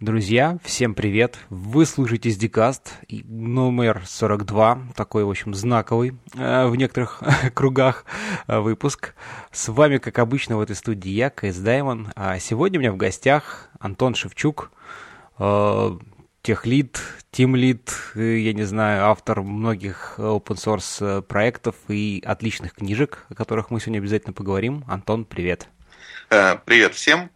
Друзья, всем привет! Вы слушаете SDCast, номер 42, такой, в общем, знаковый э, в некоторых кругах э, выпуск. С вами, как обычно, в этой студии я, КС Даймон. А сегодня у меня в гостях Антон Шевчук, э, техлид, тимлид, я не знаю, автор многих open source проектов и отличных книжек, о которых мы сегодня обязательно поговорим. Антон, привет! Привет всем!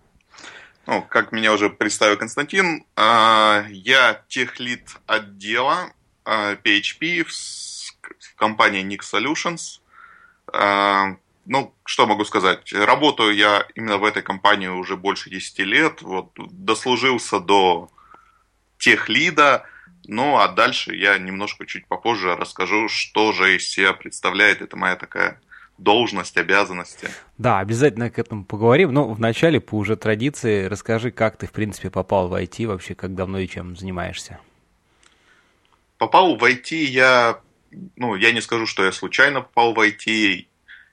Ну, как меня уже представил Константин, а, я техлит отдела PHP а, в компании Nix Solutions. А, ну, что могу сказать? Работаю я именно в этой компании уже больше 10 лет. Вот, дослужился до техлида. Ну, а дальше я немножко чуть попозже расскажу, что же из себя представляет. Это моя такая должность, обязанности. Да, обязательно к этому поговорим. Но вначале, по уже традиции, расскажи, как ты, в принципе, попал в IT вообще, как давно и чем занимаешься. Попал в IT я, ну, я не скажу, что я случайно попал в IT.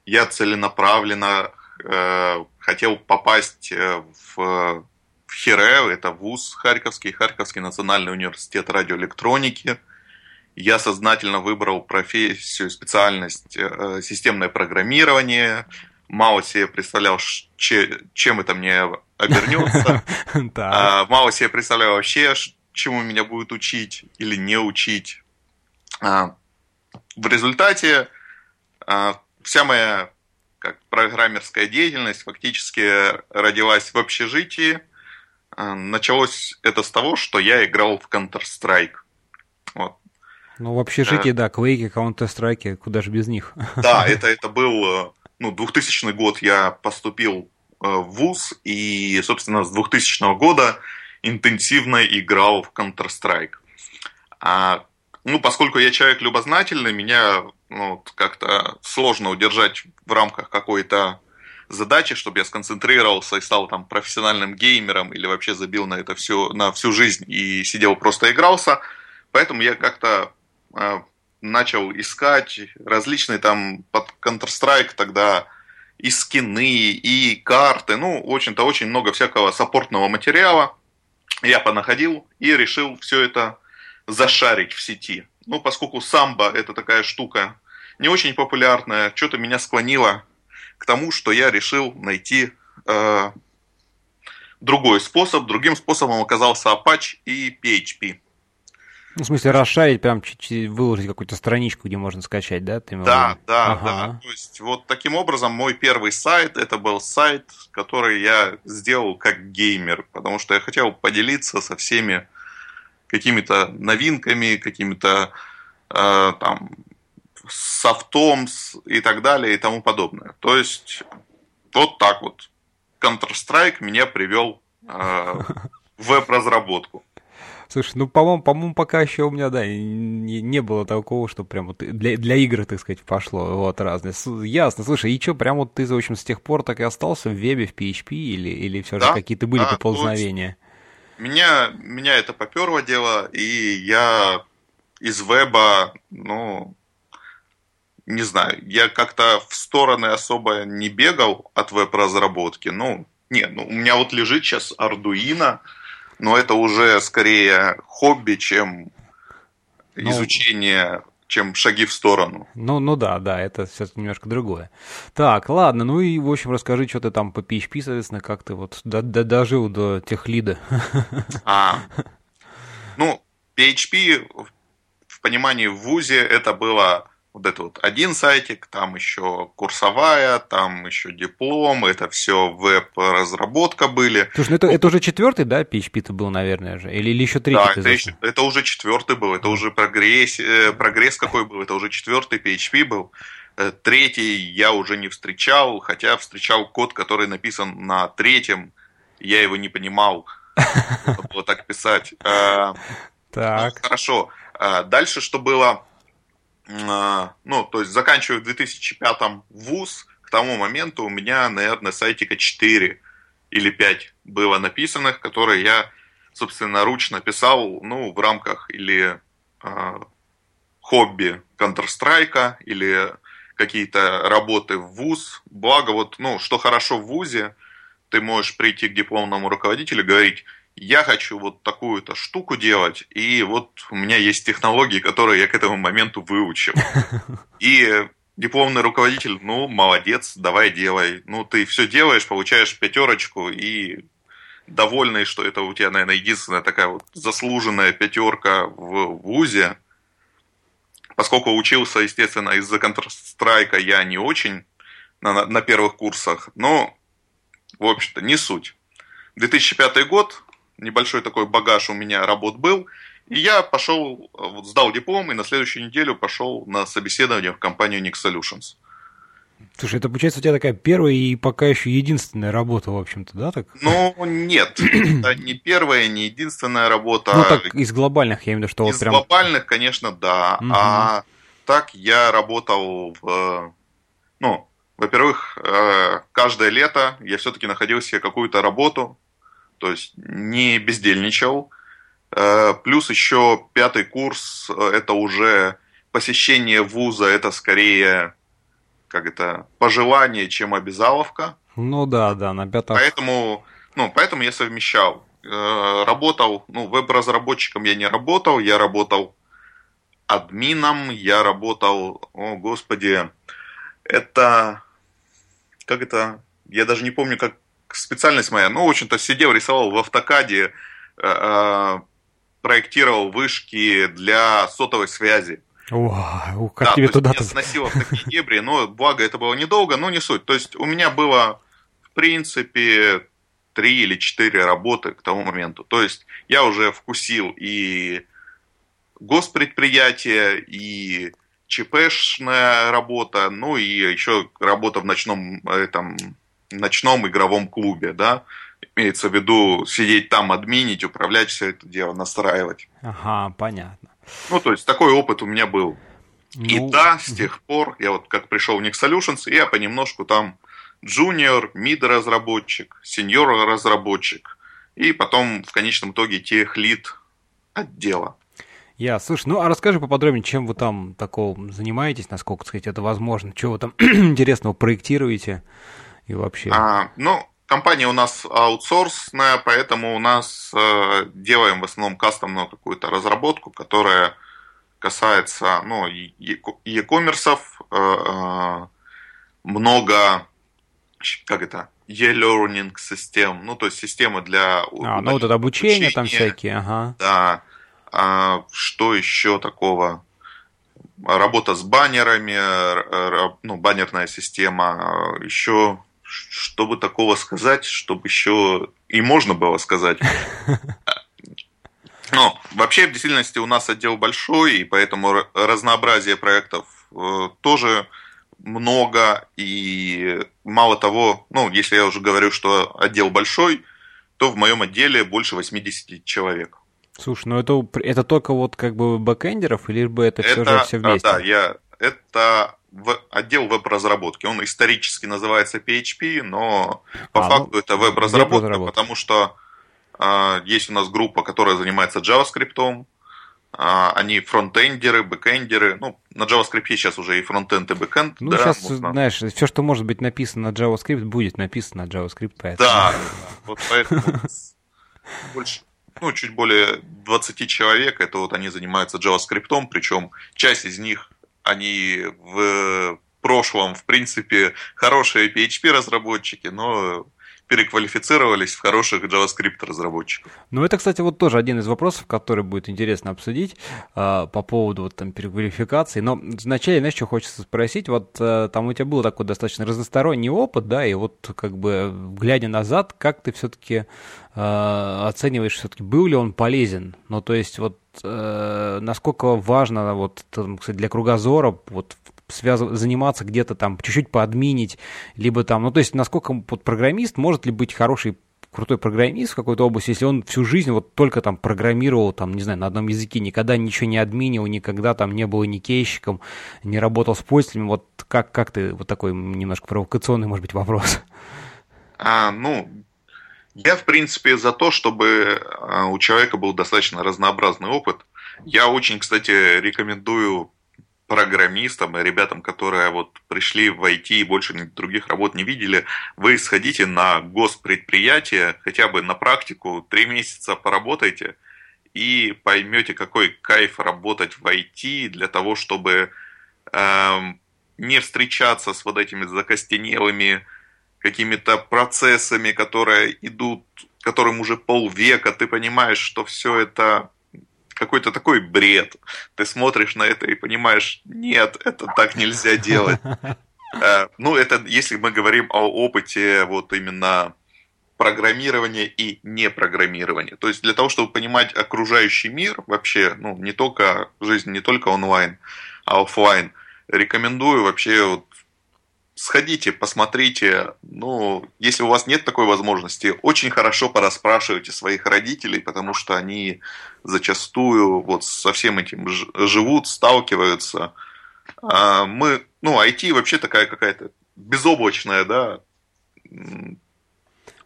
Я целенаправленно э, хотел попасть э, в, в ХИРЭ, это ВУЗ Харьковский, Харьковский национальный университет радиоэлектроники – я сознательно выбрал профессию, специальность э, системное программирование. Мало себе представлял, чем это мне обернется. А, мало себе представлял вообще, чему меня будут учить или не учить. А, в результате а, вся моя как программерская деятельность фактически родилась в общежитии. Началось это с того, что я играл в Counter-Strike. Вот. Ну, в общежитии, да, Квейки, Counter-Strike, куда же без них. Да, это, это был, э, ну, 2000 год я поступил э, в ВУЗ, и, собственно, с 2000 года интенсивно играл в Counter-Strike. А, ну, поскольку я человек любознательный, меня ну, как-то сложно удержать в рамках какой-то задачи, чтобы я сконцентрировался и стал там профессиональным геймером или вообще забил на это все, на всю жизнь и сидел просто игрался. Поэтому я как-то начал искать различные там под Counter-Strike тогда и скины, и карты, ну, очень-то очень много всякого саппортного материала. Я понаходил и решил все это зашарить в сети. Ну, поскольку самбо это такая штука не очень популярная, что-то меня склонило к тому, что я решил найти э, другой способ. Другим способом оказался Apache и PHP. Ну, в смысле, расшарить, прям выложить какую-то страничку, где можно скачать, да? Ты да, да, ага. да. То есть, вот таким образом, мой первый сайт, это был сайт, который я сделал как геймер, потому что я хотел поделиться со всеми какими-то новинками, какими-то э, там софтом и так далее и тому подобное. То есть, вот так вот. Counter-Strike меня привел э, в веб-разработку. Слушай, ну, по-моему, по-моему, пока еще у меня, да, не, не было такого, что прям вот для, для игр, так сказать, пошло, вот, разные. Ясно, слушай, и что, прям вот ты, в общем, с тех пор так и остался в вебе, в PHP, или, или все да? же какие-то были да, поползновения? Меня, меня это поперло дело, и я из веба, ну, не знаю, я как-то в стороны особо не бегал от веб-разработки, ну, нет, ну, у меня вот лежит сейчас Arduino, но это уже скорее хобби, чем ну, изучение, чем шаги в сторону. Ну, ну да, да, это все немножко другое. Так, ладно, ну и, в общем, расскажи, что ты там по PHP, соответственно, как ты вот до, до, дожил до тех лида. А, ну, PHP в понимании в ВУЗе это было вот это вот один сайтик, там еще курсовая, там еще диплом, это все веб-разработка были. Слушай, ну это, это уже четвертый, да, PHP-то был, наверное же? Или, или еще третий? Да, это, еще, это уже четвертый был, это уже прогресс, э, прогресс какой был, это уже четвертый PHP был. Э, третий я уже не встречал, хотя встречал код, который написан на третьем, я его не понимал, было так писать. Э, так. Хорошо. Дальше что было? А, ну, то есть заканчиваю в 2005 вуз, к тому моменту у меня, наверное, сайтика 4 или 5 было написанных, которые я, собственно, ручно писал, ну, в рамках или э, хобби Counter-Strike, или какие-то работы в ВУЗ. Благо, вот, ну, что хорошо в ВУЗе, ты можешь прийти к дипломному руководителю и говорить, я хочу вот такую-то штуку делать, и вот у меня есть технологии, которые я к этому моменту выучил. И дипломный руководитель, ну, молодец, давай делай. Ну, ты все делаешь, получаешь пятерочку, и довольный, что это у тебя, наверное, единственная такая вот заслуженная пятерка в ВУЗе. Поскольку учился, естественно, из-за Counter-Strike я не очень на, на первых курсах, но, в общем-то, не суть. 2005 год, небольшой такой багаж у меня работ был, и я пошел, вот, сдал диплом, и на следующую неделю пошел на собеседование в компанию Nix Solutions. Слушай, это получается у тебя такая первая и пока еще единственная работа, в общем-то, да? Так? Ну, нет, это не первая, не единственная работа. Ну, так из глобальных, я имею в виду, что из вот прям... глобальных, конечно, да. Угу. А так я работал в... Ну, во-первых, э, каждое лето я все-таки находил себе какую-то работу, то есть не бездельничал. Э, плюс еще пятый курс – это уже посещение вуза, это скорее как это, пожелание, чем обязаловка. Ну да, да, на пятом. Поэтому, ну, поэтому я совмещал. Э, работал, ну, веб-разработчиком я не работал, я работал админом, я работал, о господи, это, как это, я даже не помню, как специальность моя, ну, в общем-то, сидел, рисовал в автокаде, э, э, проектировал вышки для сотовой связи. О, как да, тебе туда-то... Меня сносило в такие дебри, но благо это было недолго, но не суть. То есть у меня было, в принципе, три или четыре работы к тому моменту. То есть я уже вкусил и госпредприятие, и ЧПшная работа, ну и еще работа в ночном, этом, ночном игровом клубе, да, имеется в виду сидеть там, админить, управлять все это дело, настраивать. Ага, понятно. Ну, то есть такой опыт у меня был. Ну... И да, с тех пор, я вот как пришел в Nix Solutions, я понемножку там junior, mid разработчик, senior разработчик, и потом в конечном итоге тех лид отдела. Я, слушай, ну а расскажи поподробнее, чем вы там такого занимаетесь, насколько, так сказать, это возможно, что вы там интересного проектируете и вообще? А, ну, Компания у нас аутсорсная, поэтому у нас э, делаем в основном кастомную какую-то разработку, которая касается ну, e-commerce, э, э, много, как это, e-learning систем, ну, то есть системы для а, ну, вот это обучение, там всякие, ага. Да. А, что еще такого? Работа с баннерами, ну, баннерная система, еще чтобы такого сказать, чтобы еще и можно было сказать. Но вообще в действительности у нас отдел большой, и поэтому разнообразие проектов э, тоже много, и мало того, ну, если я уже говорю, что отдел большой, то в моем отделе больше 80 человек. Слушай, ну это, это только вот как бы бэкэндеров, или бы это, это все же все вместе? Да, я, это отдел веб-разработки. Он исторически называется PHP, но по а, факту ну, это веб-разработка, веб потому что э, есть у нас группа, которая занимается JavaScript, э, они фронтендеры, бэкендеры. Ну, на JavaScript сейчас уже и фронтенд, и бэкенд. Ну, да, сейчас, можно... знаешь, все, что может быть написано на JavaScript, будет написано на JavaScript. Поэтому... Да, вот поэтому больше ну, чуть более 20 человек, это вот они занимаются JavaScript, причем часть из них они в прошлом, в принципе, хорошие PHP-разработчики, но переквалифицировались в хороших JavaScript-разработчиков. Ну, это, кстати, вот тоже один из вопросов, который будет интересно обсудить э, по поводу вот там переквалификации. Но вначале, знаешь, что хочется спросить, вот э, там у тебя был такой достаточно разносторонний опыт, да, и вот как бы глядя назад, как ты все-таки э, оцениваешь, все-таки был ли он полезен? Ну, то есть вот э, насколько важно вот там, кстати, для кругозора вот связ... заниматься где-то там, чуть-чуть поадминить, либо там, ну, то есть, насколько вот программист, может ли быть хороший крутой программист в какой-то области, если он всю жизнь вот только там программировал, там, не знаю, на одном языке, никогда ничего не админил, никогда там не был ни кейщиком, не работал с пользователями, вот как, как ты, вот такой немножко провокационный, может быть, вопрос. А, ну, я, в принципе, за то, чтобы а, у человека был достаточно разнообразный опыт. Я очень, кстати, рекомендую программистам и ребятам, которые вот пришли в IT и больше других работ не видели, вы сходите на госпредприятие, хотя бы на практику, три месяца поработайте и поймете, какой кайф работать в IT для того, чтобы эм, не встречаться с вот этими закостенелыми какими-то процессами, которые идут, которым уже полвека, ты понимаешь, что все это какой-то такой бред. Ты смотришь на это и понимаешь, нет, это так нельзя делать. Э, ну, это если мы говорим о опыте вот именно программирования и непрограммирования. То есть для того, чтобы понимать окружающий мир вообще, ну, не только жизнь, не только онлайн, а офлайн, рекомендую вообще вот сходите, посмотрите. Ну, если у вас нет такой возможности, очень хорошо порасспрашивайте своих родителей, потому что они зачастую вот со всем этим живут, сталкиваются. А мы, ну, IT вообще такая какая-то безоблачная, да,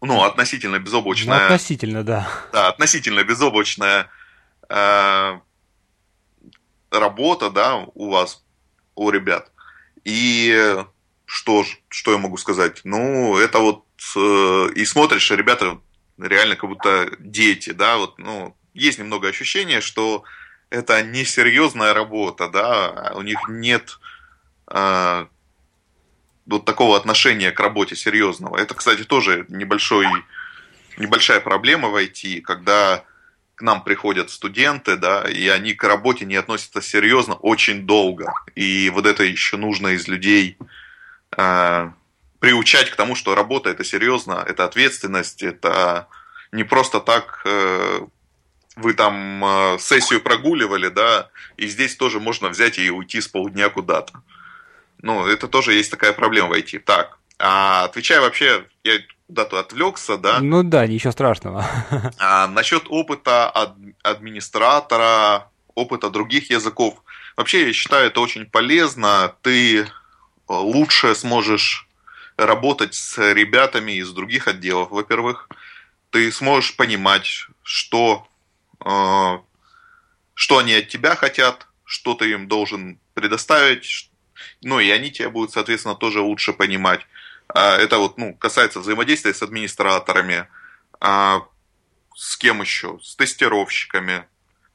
ну, относительно безоблачная. Ну, относительно, да. Да, относительно безоблачная э, работа, да, у вас, у ребят. И что, что я могу сказать? Ну, это вот э, и смотришь, ребята реально как будто дети, да, вот, ну, есть немного ощущения, что это несерьезная работа, да, у них нет э, вот такого отношения к работе серьезного. Это, кстати, тоже небольшой, небольшая проблема в IT, когда к нам приходят студенты, да, и они к работе не относятся серьезно очень долго. И вот это еще нужно из людей э, приучать к тому, что работа это серьезно, это ответственность, это не просто так э, вы там э, сессию прогуливали, да, и здесь тоже можно взять и уйти с полдня куда-то. Ну, это тоже есть такая проблема войти. Так, а отвечая вообще, я куда-то отвлекся, да? Ну да, ничего страшного. А, насчет опыта ад, администратора, опыта других языков. Вообще, я считаю, это очень полезно. Ты лучше сможешь работать с ребятами из других отделов, во-первых. Ты сможешь понимать, что, э, что они от тебя хотят, что ты им должен предоставить, ну и они тебя будут, соответственно, тоже лучше понимать. А это вот, ну, касается взаимодействия с администраторами, а с кем еще, с тестировщиками,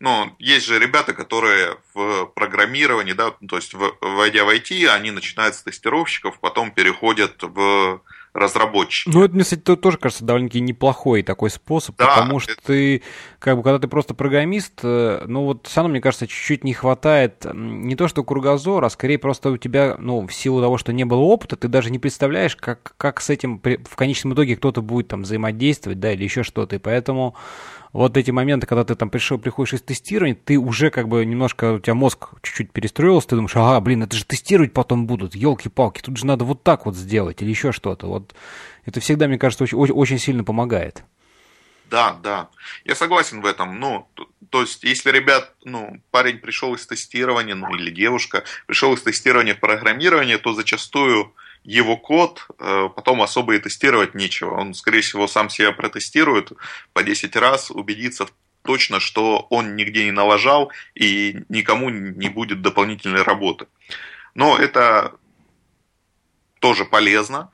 ну, есть же ребята, которые в программировании, да, то есть войдя в IT, они начинают с тестировщиков, потом переходят в разработчики. Ну, это, мне, кстати, тоже кажется довольно-таки неплохой такой способ, да, потому что это... ты, как бы, когда ты просто программист, э, ну, вот все равно, мне кажется, чуть-чуть не хватает не то, что кругозора, а скорее просто у тебя, ну, в силу того, что не было опыта, ты даже не представляешь, как, как с этим в конечном итоге кто-то будет там взаимодействовать, да, или еще что-то, и поэтому вот эти моменты, когда ты там пришел, приходишь из тестирования, ты уже как бы немножко, у тебя мозг чуть-чуть перестроился, ты думаешь, ага, блин, это же тестировать потом будут, елки-палки, тут же надо вот так вот сделать или еще что-то. Вот это всегда, мне кажется, очень, очень сильно помогает. Да, да, я согласен в этом. Ну, то, то есть, если ребят, ну, парень пришел из тестирования, ну, или девушка пришел из тестирования в программирование, то зачастую его код, э, потом особо и тестировать нечего. Он, скорее всего, сам себя протестирует по 10 раз, убедится точно, что он нигде не налажал и никому не будет дополнительной работы. Но это тоже полезно.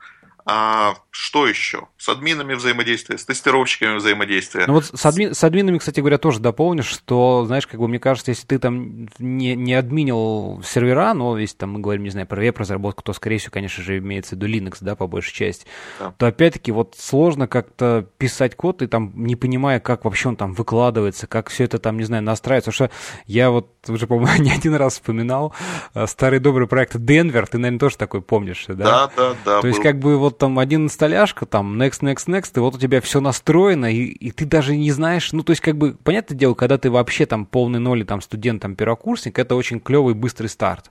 А что еще? С админами взаимодействие, с тестировщиками взаимодействие. Ну вот с, адми... с админами, кстати говоря, тоже дополнишь, что, знаешь, как бы мне кажется, если ты там не, не админил сервера, но если там мы говорим, не знаю, про веб-разработку, то, скорее всего, конечно же, имеется в виду Linux, да, по большей части, да. то опять-таки вот сложно как-то писать код и там не понимая, как вообще он там выкладывается, как все это там, не знаю, настраивается. Потому что я вот уже, по-моему, не один раз вспоминал э, старый добрый проект Денвер, ты, наверное, тоже такой помнишь, да? Да, да, да. То был. есть как бы вот там один инсталляшка, там next, next, next, и вот у тебя все настроено, и, и ты даже не знаешь, ну, то есть, как бы, понятное дело, когда ты вообще там полный ноль, там, студент, там, первокурсник, это очень клевый, быстрый старт.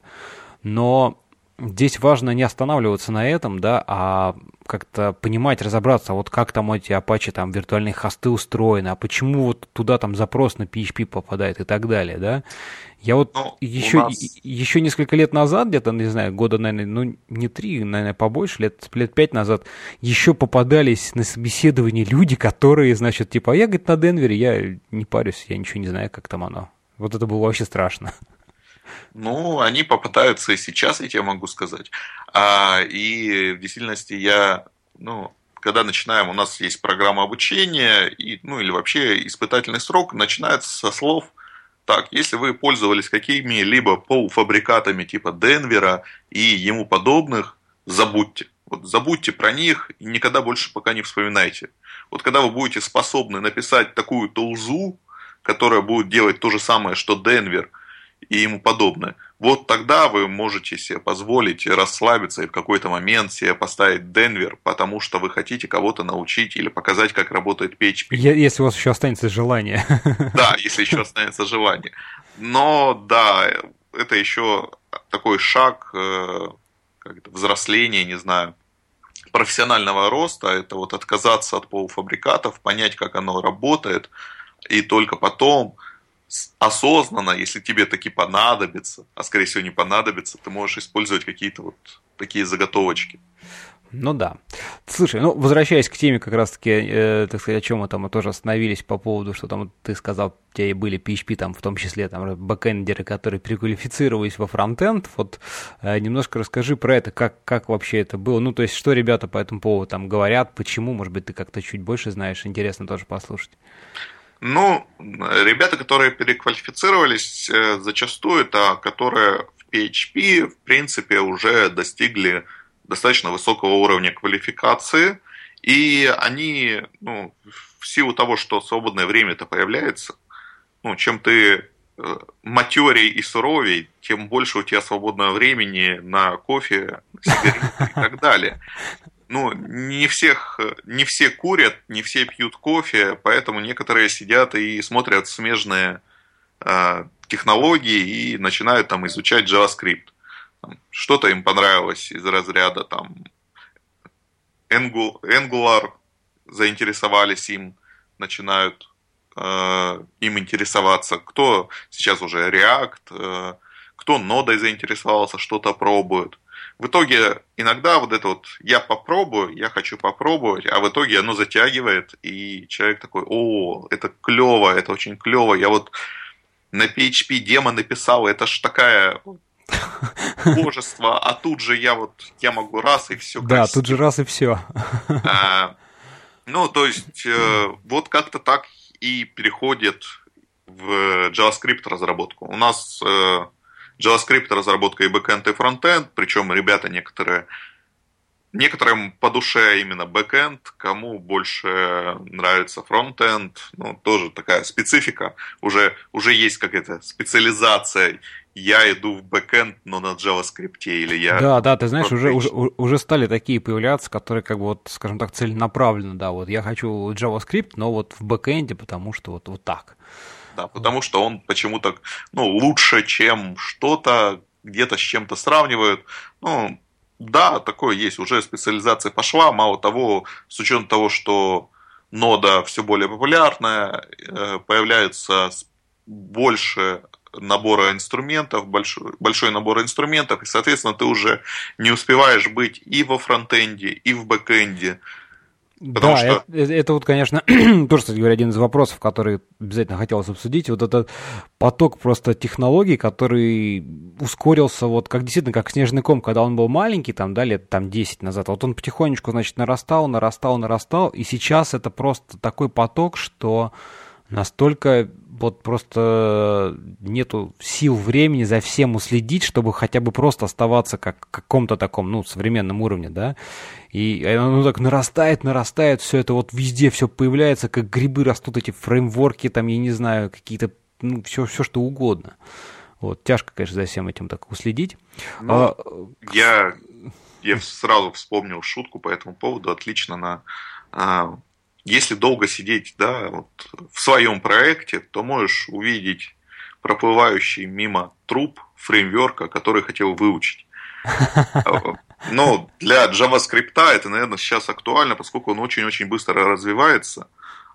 Но здесь важно не останавливаться на этом, да, а как-то понимать, разобраться, вот как там эти Apache там виртуальные хосты устроены, а почему вот туда там запрос на PHP попадает и так далее, да. Я вот ну, еще, нас... еще несколько лет назад, где-то, не знаю, года, наверное, ну, не три, наверное, побольше, лет, лет пять назад, еще попадались на собеседование люди, которые, значит, типа, а я, говорит, на Денвере, я не парюсь, я ничего не знаю, как там оно. Вот это было вообще страшно. Ну, они попытаются и сейчас, я тебе могу сказать. А, и в действительности я, ну, когда начинаем, у нас есть программа обучения, и, ну или вообще испытательный срок, начинается со слов так, если вы пользовались какими-либо полуфабрикатами типа Денвера и ему подобных, забудьте. Вот забудьте про них и никогда больше пока не вспоминайте. Вот когда вы будете способны написать такую толзу, которая будет делать то же самое, что Денвер и ему подобное – вот тогда вы можете себе позволить расслабиться и в какой-то момент себе поставить Денвер, потому что вы хотите кого-то научить или показать, как работает PHP. Если у вас еще останется желание. Да, если еще останется желание. Но да, это еще такой шаг э, взросления, не знаю, профессионального роста. Это вот отказаться от полуфабрикатов, понять, как оно работает, и только потом осознанно, если тебе таки понадобится, а скорее всего не понадобится, ты можешь использовать какие-то вот такие заготовочки. Ну да. Слушай, ну возвращаясь к теме как раз-таки, э, так сказать, о чем мы там мы тоже остановились по поводу, что там ты сказал, у тебя и были PHP там, в том числе там бэкэндеры, которые переквалифицировались во фронтенд. Вот э, немножко расскажи про это, как, как вообще это было. Ну, то есть, что ребята по этому поводу там говорят, почему, может быть, ты как-то чуть больше знаешь, интересно тоже послушать. Ну, ребята, которые переквалифицировались, э, зачастую это которые в PHP, в принципе, уже достигли достаточно высокого уровня квалификации, и они, ну, в силу того, что свободное время-то появляется, ну, чем ты э, матерей и суровей, тем больше у тебя свободного времени на кофе, сигареты и так далее ну, не всех, не все курят, не все пьют кофе, поэтому некоторые сидят и смотрят смежные э, технологии и начинают там изучать JavaScript. Что-то им понравилось из разряда там Angular, заинтересовались им, начинают э, им интересоваться. Кто сейчас уже React, э, кто нодой заинтересовался, что-то пробует в итоге иногда вот это вот я попробую, я хочу попробовать, а в итоге оно затягивает, и человек такой, о, это клево, это очень клево, я вот на PHP демо написал, это ж такая божество, а тут же я вот, я могу раз и все. Да, тут же раз и все. А, ну, то есть, э, вот как-то так и переходит в JavaScript разработку. У нас э, JavaScript разработка и бэкэнд, и фронтенд, причем ребята некоторые Некоторым по душе именно бэкэнд, кому больше нравится фронтенд, ну, тоже такая специфика. Уже, уже есть какая-то специализация. Я иду в бэкэнд, но на JavaScript, или я... Да, да, ты знаешь, уже, уже, уже стали такие появляться, которые, как бы, вот, скажем так, целенаправленно, да, вот я хочу JavaScript, но вот в бэкэнде, потому что вот, вот так да, потому что он почему-то ну, лучше, чем что-то, где-то с чем-то сравнивают. Ну, да, такое есть, уже специализация пошла, мало того, с учетом того, что нода все более популярная, э, появляется больше набора инструментов, большой, большой набор инструментов, и, соответственно, ты уже не успеваешь быть и во фронтенде, и в бэкенде. Потому да, что... это, это вот, конечно, тоже, кстати говоря, один из вопросов, который обязательно хотелось обсудить. Вот этот поток просто технологий, который ускорился, вот как действительно, как снежный ком, когда он был маленький, там, да, лет там 10 назад, вот он потихонечку, значит, нарастал, нарастал, нарастал, и сейчас это просто такой поток, что настолько вот просто нету сил времени за всем уследить, чтобы хотя бы просто оставаться как каком-то таком, ну, современном уровне, да. И оно так нарастает, нарастает, все это вот везде все появляется, как грибы растут эти фреймворки, там, я не знаю, какие-то, ну, все, все что угодно. Вот, тяжко, конечно, за всем этим так уследить. Ну, а, я, я сразу вспомнил шутку по этому поводу, отлично на а, если долго сидеть да, вот, в своем проекте, то можешь увидеть проплывающий мимо труп фреймворка, который хотел выучить. Но для JavaScript это, наверное, сейчас актуально, поскольку он очень-очень быстро развивается.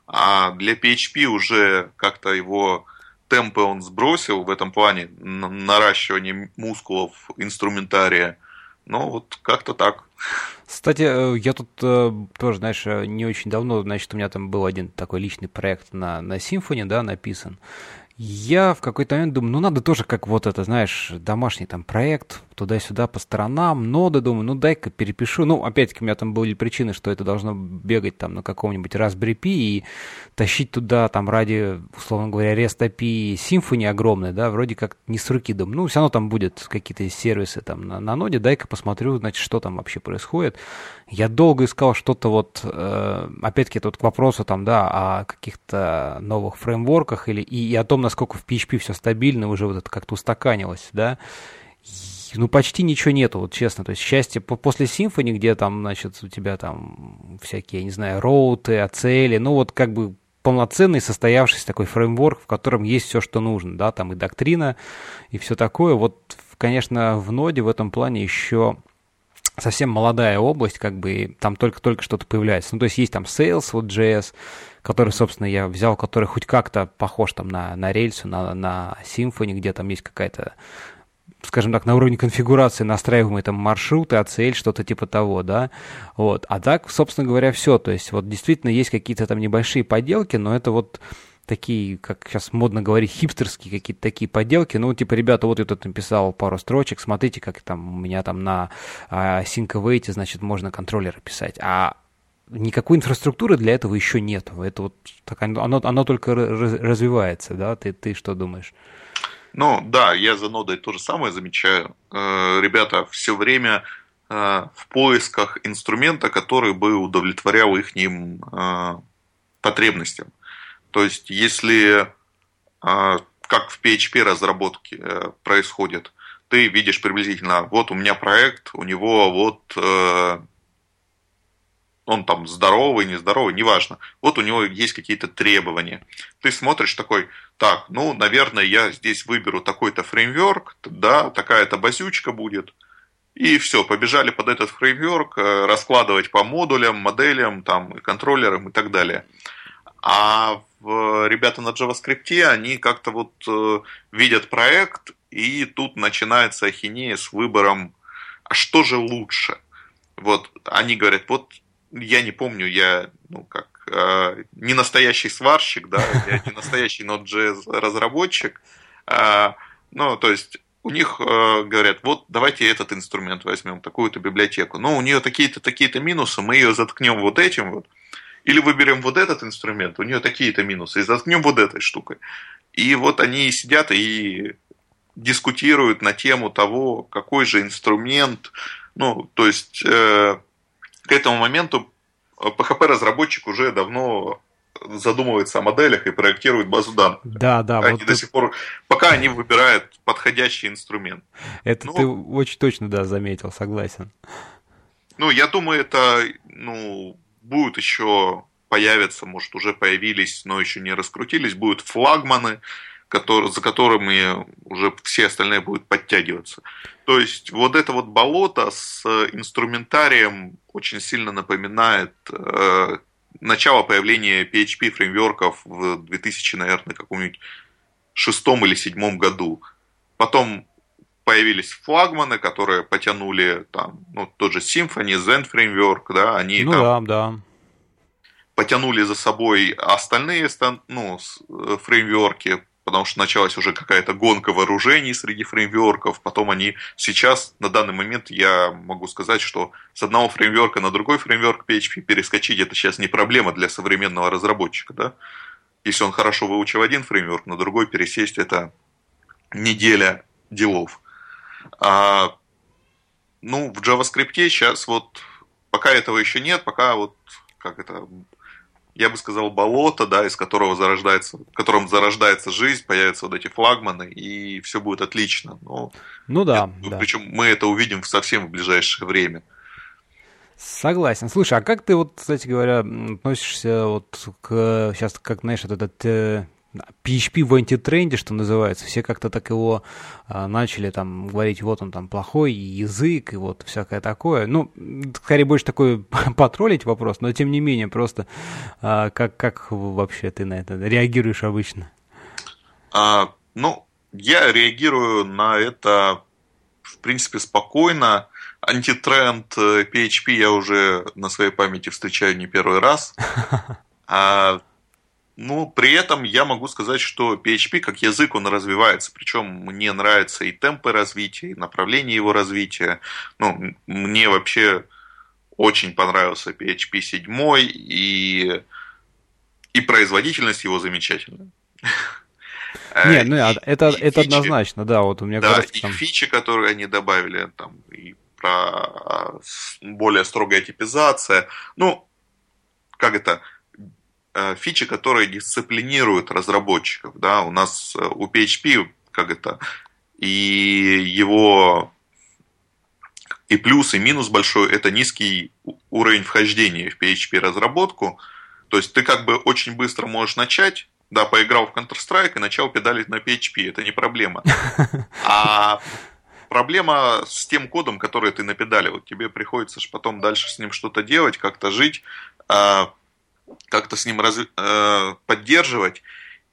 А для PHP уже как-то его темпы он сбросил в этом плане наращивания мускулов инструментария. Ну, вот как-то так. Кстати, э, я тут э, тоже, знаешь, э, не очень давно, значит, у меня там был один такой личный проект на, на Symfony, да, написан. Я в какой-то момент думаю, ну надо тоже как вот это, знаешь, домашний там проект, туда-сюда по сторонам, ноды, думаю, ну дай-ка перепишу. Ну, опять-таки, у меня там были причины, что это должно бегать там на каком-нибудь Raspberry Pi и тащить туда там ради, условно говоря, REST API Symfony огромный, да, вроде как не с руки думаю. Ну, все равно там будет какие-то сервисы там на, на ноде, дай-ка посмотрю, значит, что там вообще происходит. Я долго искал что-то вот, э, опять-таки, тут к вопросу там, да, о каких-то новых фреймворках или и, и о том, насколько в PHP все стабильно, уже вот это как-то устаканилось, да, ну, почти ничего нету, вот честно. То есть счастье после Symfony, где там, значит, у тебя там всякие, я не знаю, роуты, ацели, ну, вот как бы полноценный состоявшийся такой фреймворк, в котором есть все, что нужно, да, там и доктрина, и все такое. Вот, конечно, в ноде в этом плане еще совсем молодая область, как бы там только-только что-то появляется. Ну, то есть есть там Sales, вот JS, который, собственно, я взял, который хоть как-то похож там на, на рельсу, на, на Symfony, где там есть какая-то скажем так, на уровне конфигурации настраиваемые там маршруты, ACL, что-то типа того, да, вот. А так, собственно говоря, все, то есть вот действительно есть какие-то там небольшие поделки, но это вот такие, как сейчас модно говорить, хипстерские какие-то такие поделки. Ну, типа, ребята, вот я тут написал пару строчек, смотрите, как там у меня там на а, значит, можно контроллеры писать. А никакой инфраструктуры для этого еще нет. Это вот так, оно, оно только развивается, да? Ты, ты что думаешь? Ну, да, я за нодой то же самое замечаю. Э, ребята все время э, в поисках инструмента, который бы удовлетворял их э, потребностям. То есть, если, как в PHP разработке происходит, ты видишь приблизительно, вот у меня проект, у него вот он там здоровый, нездоровый, неважно. Вот у него есть какие-то требования. Ты смотришь такой, так, ну, наверное, я здесь выберу такой-то фреймворк, да, такая-то базючка будет. И все, побежали под этот фреймворк, э, раскладывать по модулям, моделям, там, контроллерам и так далее. А ребята на JavaScript, они как-то вот э, видят проект, и тут начинается ахинея с выбором, а что же лучше? Вот они говорят, вот я не помню, я, ну, как, э, не настоящий сварщик, да, я не настоящий Node.js разработчик, э, ну, то есть у них э, говорят, вот давайте этот инструмент возьмем, такую-то библиотеку, но у нее такие-то такие-то минусы, мы ее заткнем вот этим вот, или выберем вот этот инструмент, у нее такие-то минусы, и заткнем вот этой штукой. И вот они сидят и дискутируют на тему того, какой же инструмент, ну, то есть э, к этому моменту PHP-разработчик уже давно задумывается о моделях и проектирует базу данных. Да, да. Они вот до сих пор, пока они выбирают подходящий инструмент. Это ну, ты очень точно, да, заметил, согласен. Ну, я думаю, это, ну, будет еще появятся, может, уже появились, но еще не раскрутились, будут флагманы, который, за которыми уже все остальные будут подтягиваться. То есть вот это вот болото с инструментарием очень сильно напоминает э, начало появления PHP фреймворков в 2000, наверное, каком-нибудь шестом или седьмом году. Потом появились флагманы, которые потянули там, ну, тот же Symfony, Zen фреймворк, да, они ну, там да, да. потянули за собой остальные ну, э, фреймворки, потому что началась уже какая-то гонка вооружений среди фреймворков, потом они сейчас, на данный момент, я могу сказать, что с одного фреймворка на другой фреймворк PHP перескочить, это сейчас не проблема для современного разработчика, да? Если он хорошо выучил один фреймворк, на другой пересесть, это неделя делов. А, ну, в JavaScript сейчас вот пока этого еще нет, пока вот как это я бы сказал, болото, да, из которого зарождается, в котором зарождается жизнь, появятся вот эти флагманы, и все будет отлично. Но ну да, это, да. Причем мы это увидим совсем в ближайшее время. Согласен. Слушай, а как ты вот, кстати говоря, относишься вот к сейчас, как знаешь, вот этот э, PHP в антитренде, что называется, все как-то так его а, начали там говорить, вот он там плохой язык и вот всякое такое. Ну, скорее больше такой потроллить вопрос, но тем не менее, просто а, как, как вообще ты на это реагируешь обычно? А, ну, я реагирую на это, в принципе, спокойно. Антитренд PHP э, я уже на своей памяти встречаю не первый раз. А Ну, при этом я могу сказать, что PHP как язык, он развивается. Причем мне нравятся и темпы развития, и направление его развития. Ну, мне вообще очень понравился PHP 7, и, и производительность его замечательная. Не, ну это, это фичи, однозначно, да, вот у меня Да, и там... фичи, которые они добавили, там, и про более строгая типизация. Ну, как это, фичи, которые дисциплинируют разработчиков. Да? У нас э, у PHP, как это, и его и плюс, и минус большой – это низкий уровень вхождения в PHP-разработку. То есть ты как бы очень быстро можешь начать, да, поиграл в Counter-Strike и начал педалить на PHP, это не проблема. А проблема с тем кодом, который ты напедалил. Тебе приходится же потом дальше с ним что-то делать, как-то жить. Как-то с ним раз, э, поддерживать.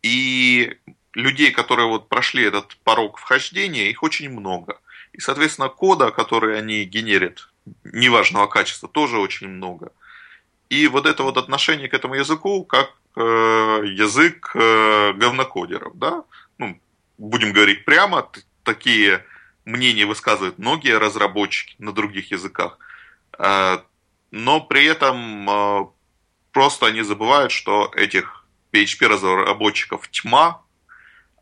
И людей, которые вот прошли этот порог вхождения, их очень много. И, соответственно, кода, который они генерят, неважного качества, тоже очень много. И вот это вот отношение к этому языку, как э, язык э, говнокодеров, да, ну, будем говорить прямо, такие мнения высказывают многие разработчики на других языках, э, но при этом э, Просто они забывают, что этих PHP-разработчиков тьма,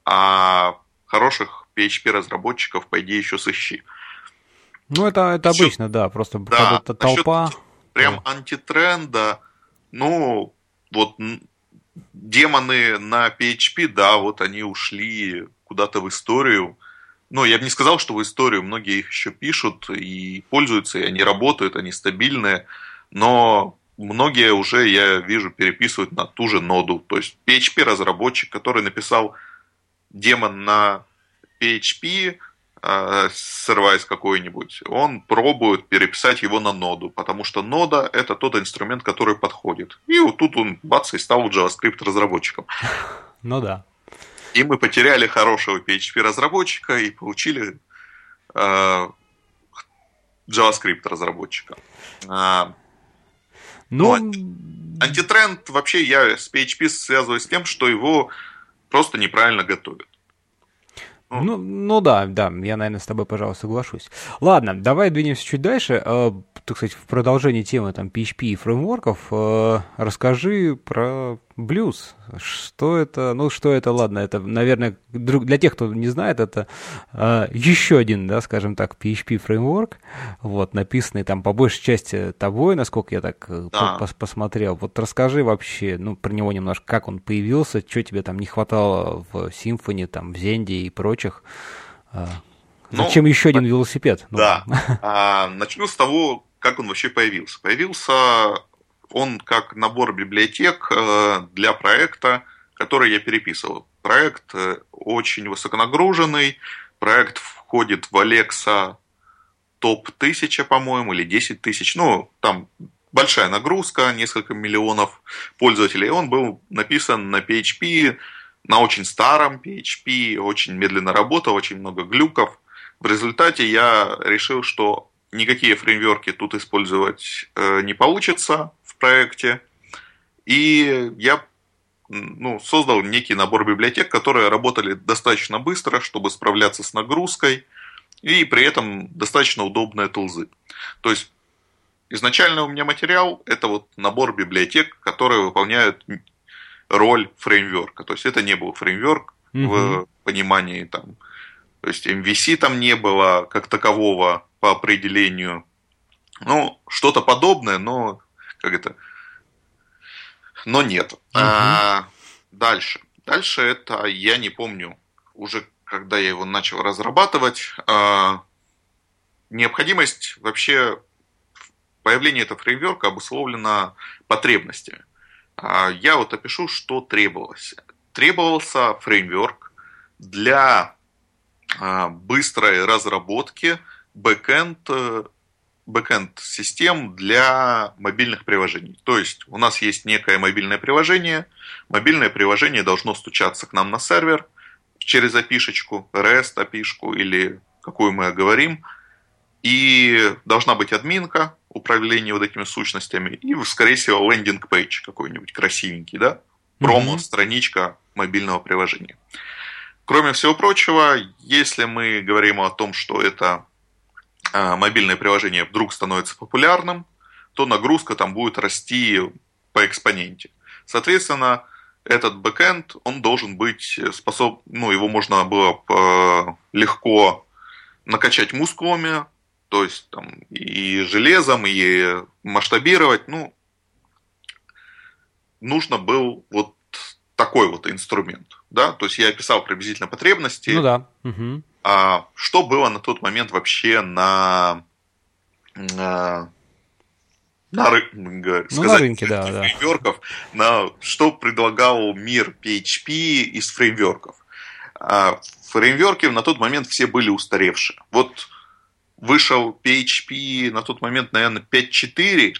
а хороших PHP-разработчиков, по идее, еще сыщи. Ну, это, это Насчет, обычно, да, просто да, толпа. Прям да. антитренда, ну, вот демоны на PHP, да, вот они ушли куда-то в историю. Но я бы не сказал, что в историю. Многие их еще пишут и пользуются, и они работают, они стабильные. Но многие уже, я вижу, переписывают на ту же ноду. То есть PHP-разработчик, который написал демон на PHP, э, сервайс какой-нибудь, он пробует переписать его на ноду, потому что нода – это тот инструмент, который подходит. И вот тут он, бац, и стал JavaScript разработчиком. Ну да. И мы потеряли хорошего PHP разработчика и получили э, JavaScript разработчика. А, ну, Но... антитренд вообще я с PHP связываю с тем, что его просто неправильно готовят. Ну, ну, ну да, да, я, наверное, с тобой, пожалуй, соглашусь. Ладно, давай двинемся чуть дальше. Так сказать, в продолжении темы там PHP и фреймворков, э, расскажи про блюз. Что это? Ну, что это, ладно, это, наверное, для тех, кто не знает, это э, еще один, да, скажем так, PHP фреймворк, вот, написанный там по большей части тобой, насколько я так э, да. пос посмотрел. Вот расскажи вообще, ну, про него немножко, как он появился, что тебе там не хватало в Symfony, там, в Зенде и прочих. Э, Зачем ну, еще один велосипед? Ну, да. А, начну с того, как он вообще появился. Появился он как набор библиотек э, для проекта, который я переписывал. Проект э, очень высоконагруженный, проект входит в Alexa топ-1000, по-моему, или 10 тысяч. Ну, там большая нагрузка, несколько миллионов пользователей. Он был написан на PHP, на очень старом PHP, очень медленно работал, очень много глюков. В результате я решил, что никакие фреймворки тут использовать э, не получится в проекте. И я ну, создал некий набор библиотек, которые работали достаточно быстро, чтобы справляться с нагрузкой, и при этом достаточно удобные тулзы. То есть изначально у меня материал – это вот набор библиотек, которые выполняют роль фреймворка. То есть это не был фреймворк угу. в понимании там, то есть MVC там не было как такового, по определению. Ну, что-то подобное, но как это? Но нет. Угу. А, дальше. Дальше это я не помню уже когда я его начал разрабатывать. А, необходимость вообще появления этого фреймворка обусловлена потребностями. А, я вот опишу, что требовалось. Требовался фреймворк для а, быстрой разработки бэкэнд, э, бэкэнд систем для мобильных приложений. То есть у нас есть некое мобильное приложение, мобильное приложение должно стучаться к нам на сервер через API-шечку, REST API-шку или какую мы говорим, и должна быть админка, управление вот этими сущностями, и, скорее всего, landing page какой-нибудь красивенький, да? промо-страничка мобильного приложения. Кроме всего прочего, если мы говорим о том, что это мобильное приложение вдруг становится популярным, то нагрузка там будет расти по экспоненте. Соответственно, этот бэкэнд, он должен быть способ, ну, его можно было э, легко накачать мускулами, то есть там и железом, и масштабировать, ну, нужно был вот такой вот инструмент, да, то есть я описал приблизительно потребности. Ну да. Угу. А, что было на тот момент вообще на, на на, ры... сказать, ну, на рынке, да, фреймворков, да. на что предлагал мир PHP из фреймворков. А фреймворки на тот момент все были устаревшие. Вот вышел PHP на тот момент, наверное, 5.4,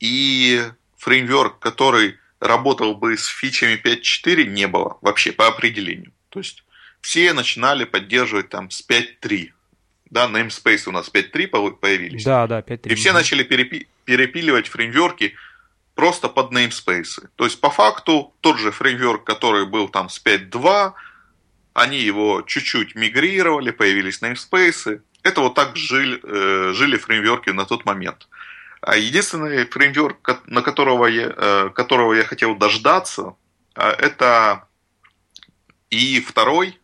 и фреймворк, который работал бы с фичами 5.4, не было вообще по определению. То есть все начинали поддерживать там с 5.3. Да, namespace у нас 5.3 появились. Да, да, 5.3. И все начали перепи- перепиливать фреймворки просто под namespace. То есть по факту тот же фреймворк, который был там с 5.2, они его чуть-чуть мигрировали, появились namespace. Это вот так жили, э, жили фреймворки на тот момент. А единственный фреймворк, на которого я, э, которого я хотел дождаться, э, это и второй.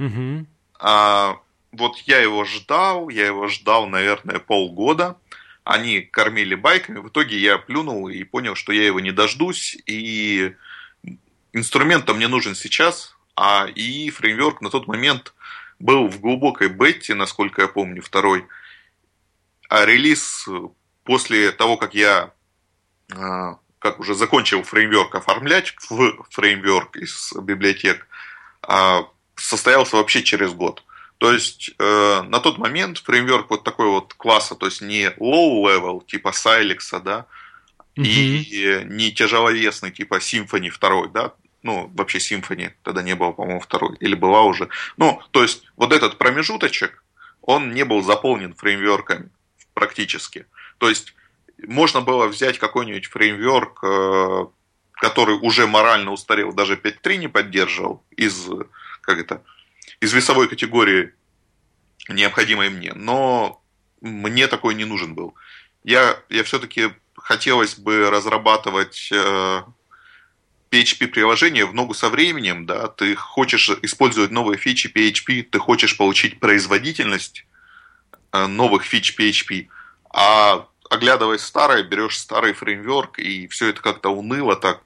Угу. А, вот я его ждал, я его ждал, наверное, полгода. Они кормили байками. В итоге я плюнул и понял, что я его не дождусь. И инструмент мне нужен сейчас, а и фреймворк на тот момент был в глубокой бете, насколько я помню, второй. А релиз после того, как я а, как уже закончил фреймворк оформлять в фреймворк из библиотек, а, состоялся вообще через год. То есть э, на тот момент фреймворк вот такой вот класса, то есть не low level типа Silex, да, mm-hmm. и не тяжеловесный типа Symfony 2, да, ну, вообще Symfony тогда не было, по-моему, второй, или была уже. Ну, то есть вот этот промежуточек, он не был заполнен фреймворками практически. То есть можно было взять какой-нибудь фреймворк, э, который уже морально устарел, даже 5.3 не поддерживал, из, как это, из весовой категории необходимой мне, но мне такой не нужен был. Я, я все-таки хотелось бы разрабатывать э, PHP-приложение в ногу со временем, да, ты хочешь использовать новые фичи PHP, ты хочешь получить производительность э, новых фич PHP, а оглядываясь старое, берешь старый фреймворк, и все это как-то уныло так.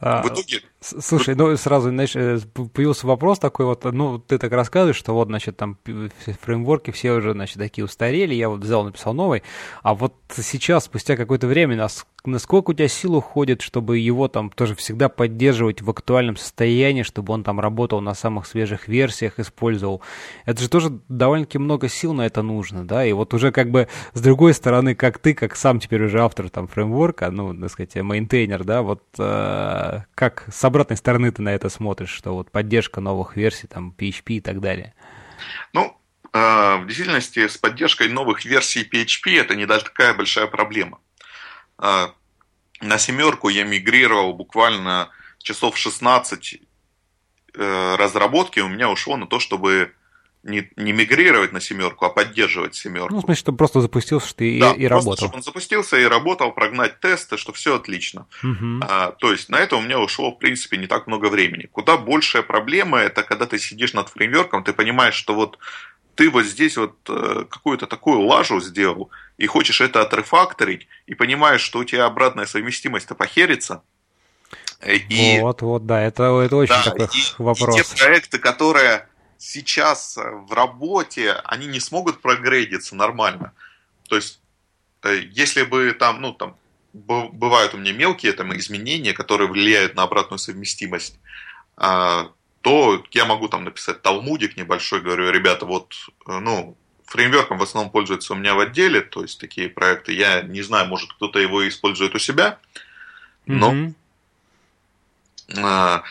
А, в итоге... Слушай, ну сразу, знаешь, э, появился вопрос такой вот, ну, ты так рассказываешь, что вот, значит, там фреймворки все уже, значит, такие устарели, я вот взял, написал новый, а вот сейчас, спустя какое-то время, нас насколько у тебя сил уходит, чтобы его там тоже всегда поддерживать в актуальном состоянии, чтобы он там работал на самых свежих версиях, использовал. Это же тоже довольно-таки много сил на это нужно, да, и вот уже как бы с другой стороны, как ты, как сам теперь уже автор там фреймворка, ну, так сказать, мейнтейнер, да, вот э, как с обратной стороны ты на это смотришь, что вот поддержка новых версий, там, PHP и так далее? Ну, э, в действительности с поддержкой новых версий PHP это не такая большая проблема. А, на семерку я мигрировал буквально часов 16 э, разработки у меня ушло на то, чтобы не, не мигрировать на семерку, а поддерживать семерку. Ну, в смысле, чтобы просто запустился что и, да, и просто, работал. чтобы он запустился и работал, прогнать тесты, что все отлично. Угу. А, то есть на это у меня ушло, в принципе, не так много времени. Куда большая проблема, это когда ты сидишь над фреймворком, ты понимаешь, что вот ты вот здесь вот э, какую-то такую лажу сделал, и хочешь это отрефакторить, и понимаешь, что у тебя обратная совместимость-то похерится. Э, и, вот, вот, да, это, это очень да, такой и, вопрос. И те проекты, которые сейчас в работе, они не смогут прогрейдиться нормально. То есть, э, если бы там, ну, там, бывают у меня мелкие там изменения, которые влияют на обратную совместимость, а, то я могу там написать талмудик небольшой, говорю, ребята, вот, э, ну, фреймворком в основном пользуется у меня в отделе, то есть такие проекты, я не знаю, может кто-то его использует у себя, но... Mm-hmm.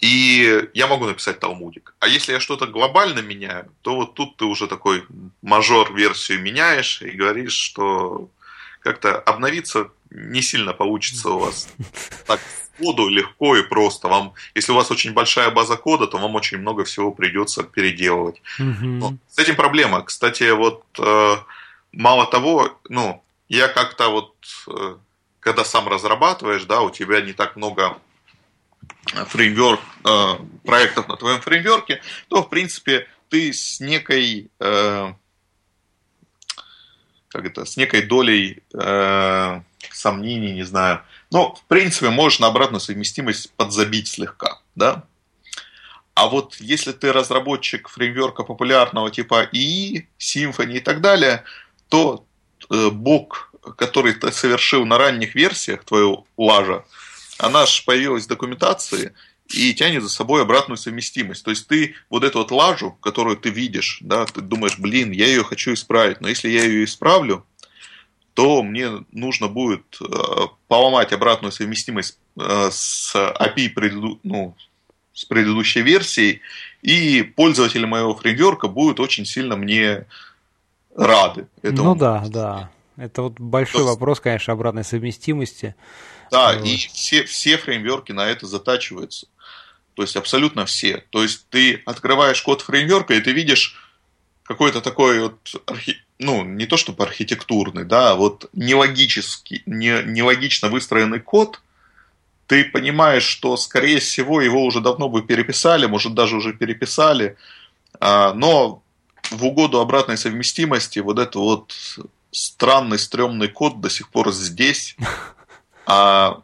И я могу написать талмудик. А если я что-то глобально меняю, то вот тут ты уже такой мажор-версию меняешь и говоришь, что как-то обновиться не сильно получится у вас. Так, коду легко и просто. Вам, если у вас очень большая база кода, то вам очень много всего придется переделывать. Угу. с этим проблема. Кстати, вот э, мало того, ну, я как-то вот, э, когда сам разрабатываешь, да, у тебя не так много фреймворк, э, проектов на твоем фреймворке, то, в принципе, ты с некой, э, как это, с некой долей э, сомнений, не знаю, но, в принципе, можешь на обратную совместимость подзабить слегка, да? А вот если ты разработчик фреймворка популярного типа ИИ, Symfony и так далее, то э, бог, который ты совершил на ранних версиях твоего лажа, она же появилась в документации и тянет за собой обратную совместимость. То есть ты вот эту вот лажу, которую ты видишь, да, ты думаешь, блин, я ее хочу исправить, но если я ее исправлю, то мне нужно будет э, поломать обратную совместимость э, с API преду, ну, с предыдущей версией, и пользователи моего фреймворка будут очень сильно мне рады. Этому. Ну да, да. Это вот большой то вопрос, конечно, обратной совместимости. Да, вот. и все, все фреймворки на это затачиваются. То есть абсолютно все. То есть ты открываешь код фреймворка, и ты видишь какой-то такой вот, архи... ну, не то чтобы архитектурный, да, а вот нелогический, не, нелогично выстроенный код, ты понимаешь, что, скорее всего, его уже давно бы переписали, может, даже уже переписали, а, но в угоду обратной совместимости вот этот вот странный, стрёмный код до сих пор здесь, а,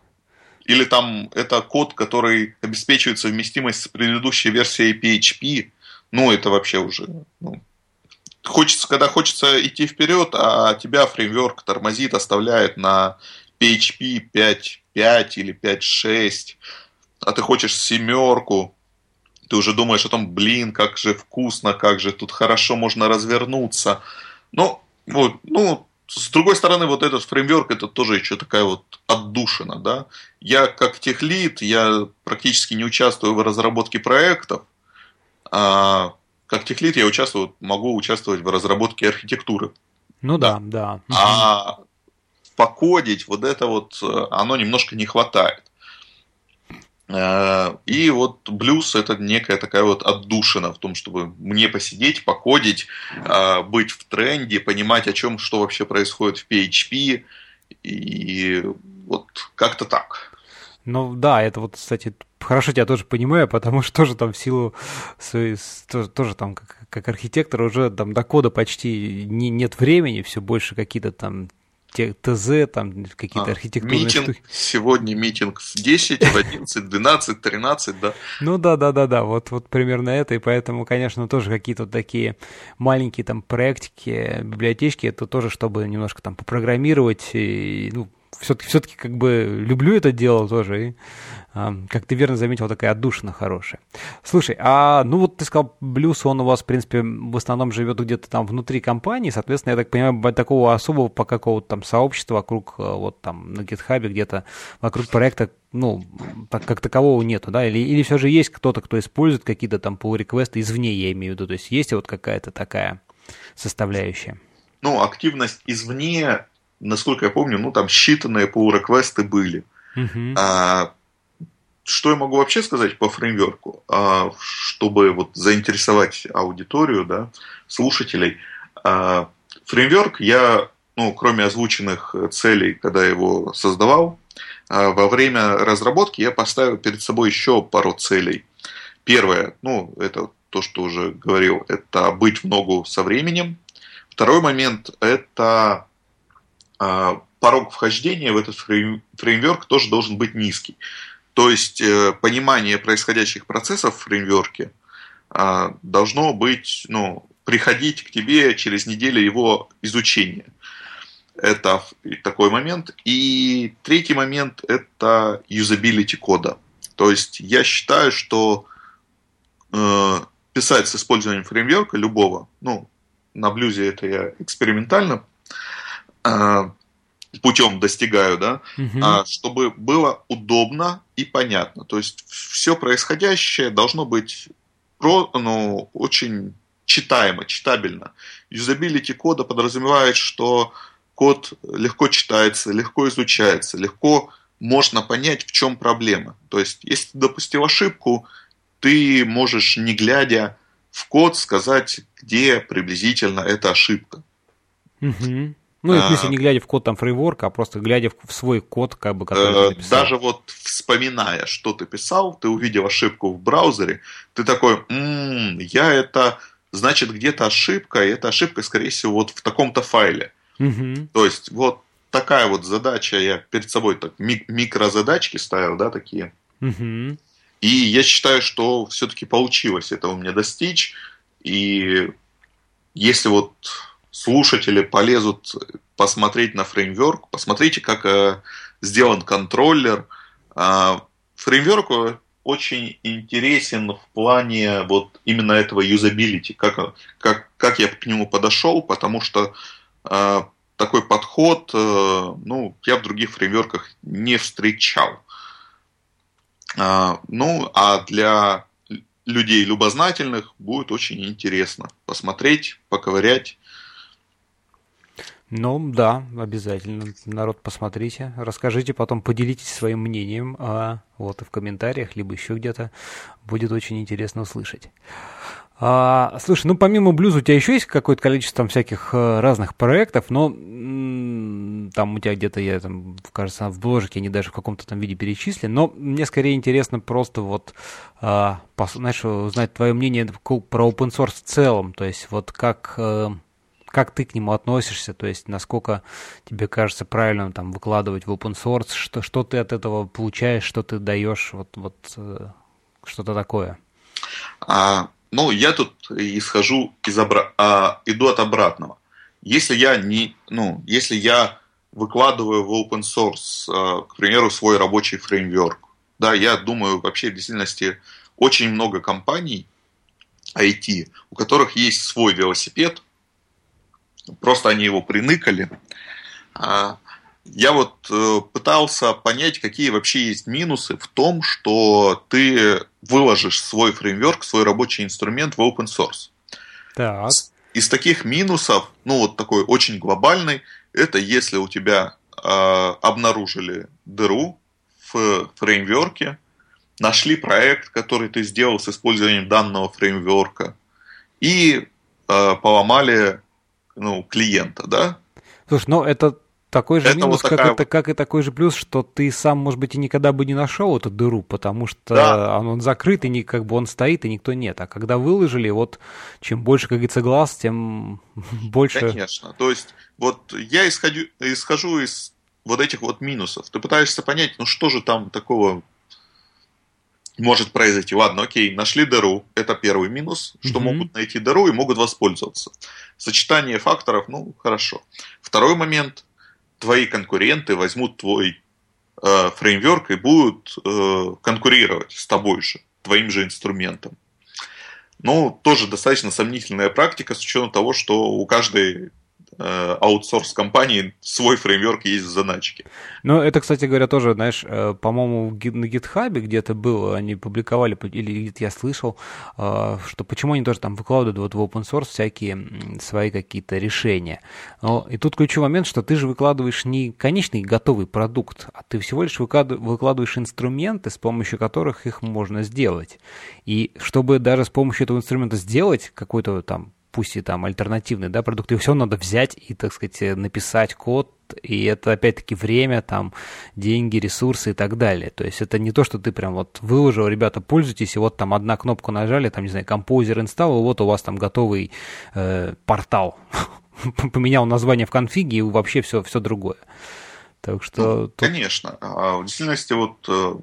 или там это код, который обеспечивает совместимость с предыдущей версией PHP, ну, это вообще уже ну, хочется, когда хочется идти вперед, а тебя фреймворк тормозит, оставляет на PHP 5.5 или 5.6, а ты хочешь семерку, ты уже думаешь о том, блин, как же вкусно, как же тут хорошо можно развернуться. Ну, вот, ну, с другой стороны, вот этот фреймворк, это тоже еще такая вот отдушина, да. Я как техлит, я практически не участвую в разработке проектов, а как техлит я участвую, могу участвовать в разработке архитектуры. Ну да, да. да. А покодить вот это вот, э, оно немножко не хватает. Э, и вот блюз это некая такая вот отдушина в том, чтобы мне посидеть, покодить, э, быть в тренде, понимать, о чем, что вообще происходит в PHP. И вот как-то так. Ну да, это вот, кстати, хорошо тебя тоже понимаю, потому что тоже там в силу своей, тоже, тоже там как, как архитектор уже там до кода почти не, нет времени, все больше какие-то там те, ТЗ, там какие-то а, архитектурные митинг, штуки. Сегодня митинг в 10, в 11, 12, 13, да? Ну да, да, да, да, вот, вот примерно это, и поэтому, конечно, тоже какие-то такие маленькие там проектики, библиотечки, это тоже, чтобы немножко там попрограммировать, и, ну, все-таки, все-таки как бы люблю это дело тоже, и, а, как ты верно заметил, такая отдушина хорошая. Слушай, а ну вот ты сказал, Блюз, он у вас, в принципе, в основном живет где-то там внутри компании, соответственно, я так понимаю, такого особого по какого-то там сообщества вокруг, э, вот там на гитхабе где-то вокруг проекта, ну, так, как такового нету, да, или, или все же есть кто-то, кто использует какие-то там pull-реквесты извне, я имею в виду, то есть есть вот какая-то такая составляющая? Ну, активность извне насколько я помню, ну там считанные pull-реквесты были. Uh-huh. А, что я могу вообще сказать по фреймворку, а, чтобы вот заинтересовать аудиторию, да, слушателей? А, фреймворк я, ну, кроме озвученных целей, когда его создавал, а, во время разработки я поставил перед собой еще пару целей. Первое, ну, это то, что уже говорил, это быть в ногу со временем. Второй момент – это порог вхождения в этот фреймворк тоже должен быть низкий. То есть э, понимание происходящих процессов в фреймворке а, должно быть, ну, приходить к тебе через неделю его изучения. Это такой момент. И третий момент – это юзабилити кода. То есть я считаю, что э, писать с использованием фреймворка любого, ну, на блюзе это я экспериментально а, путем достигаю, да, угу. чтобы было удобно и понятно. То есть все происходящее должно быть про, ну, очень читаемо, читабельно. Юзабилити кода подразумевает, что код легко читается, легко изучается, легко можно понять, в чем проблема. То есть, если ты допустил ошибку, ты можешь, не глядя в код, сказать, где приблизительно эта ошибка. Угу. Ну, в смысле, а. не глядя в код там фрейворка, а просто глядя в свой код, как бы, который ты э, написал. Даже вот вспоминая, что ты писал, ты увидел ошибку в браузере, ты такой, м-м, я это, значит, где-то ошибка, и эта ошибка, скорее всего, вот в таком-то файле. Угу. То есть, вот такая вот задача, я перед собой так микрозадачки ставил, да, такие. Угу. И я считаю, что все-таки получилось этого мне достичь. И если вот слушатели полезут посмотреть на фреймворк, посмотрите, как э, сделан контроллер. Э, фреймворк очень интересен в плане вот именно этого юзабилити, как, как, как я к нему подошел, потому что э, такой подход, э, ну, я в других фреймворках не встречал. Э, ну, а для людей любознательных будет очень интересно посмотреть, поковырять ну да, обязательно. Народ, посмотрите, расскажите, потом поделитесь своим мнением, а, вот и в комментариях, либо еще где-то. Будет очень интересно услышать. А, слушай, ну помимо блюза у тебя еще есть какое-то количество там всяких э, разных проектов, но там у тебя где-то, я там, кажется, в бложике они даже в каком-то там виде перечислен, но мне скорее интересно просто вот, а, знаешь, узнать твое мнение про open source в целом, то есть вот как... Как ты к нему относишься, то есть насколько тебе кажется правильным там выкладывать в open source, что, что ты от этого получаешь, что ты даешь, вот, вот э, что-то такое? А, ну, я тут исхожу из обра... а, иду от обратного. Если я не, ну, если я выкладываю в open source, а, к примеру, свой рабочий фреймворк, да, я думаю, вообще в действительности очень много компаний IT, у которых есть свой велосипед, Просто они его приныкали. А, я вот э, пытался понять, какие вообще есть минусы в том, что ты выложишь свой фреймворк, свой рабочий инструмент в open source. Так. Из таких минусов, ну вот такой очень глобальный, это если у тебя э, обнаружили дыру в фреймворке, нашли проект, который ты сделал с использованием данного фреймворка, и э, поломали ну, клиента, да? Слушай, ну это такой же это минус, вот как, это, как и такой же плюс, что ты сам, может быть, и никогда бы не нашел эту дыру, потому что да. он, он закрыт, и не, как бы он стоит, и никто нет. А когда выложили, вот чем больше, как говорится, глаз, тем больше... Конечно. То есть, вот я исходю, исхожу из вот этих вот минусов. Ты пытаешься понять, ну что же там такого может произойти. Ладно, окей, нашли дыру, это первый минус, что mm-hmm. могут найти дыру и могут воспользоваться. Сочетание факторов, ну, хорошо. Второй момент, твои конкуренты возьмут твой э, фреймворк и будут э, конкурировать с тобой же, твоим же инструментом. Ну, тоже достаточно сомнительная практика с учетом того, что у каждой Э, аутсорс компании свой фреймворк есть в заначке. Ну, это, кстати говоря, тоже, знаешь, э, по-моему, на гитхабе где-то было, они публиковали, или где-то я слышал, э, что почему они тоже там выкладывают вот в open source всякие свои какие-то решения. Но, и тут ключевой момент, что ты же выкладываешь не конечный готовый продукт, а ты всего лишь выкладываешь инструменты, с помощью которых их можно сделать. И чтобы даже с помощью этого инструмента сделать какой-то там пусть и там альтернативный, да, продукт, и все надо взять и, так сказать, написать код, и это опять-таки время, там, деньги, ресурсы и так далее. То есть это не то, что ты прям вот выложил, ребята, пользуйтесь, и вот там одна кнопку нажали, там, не знаю, композер инсталл, и вот у вас там готовый э, портал. Поменял название в конфиге, и вообще все, все другое. Так что... Ну, тут... Конечно. А в действительности, вот э,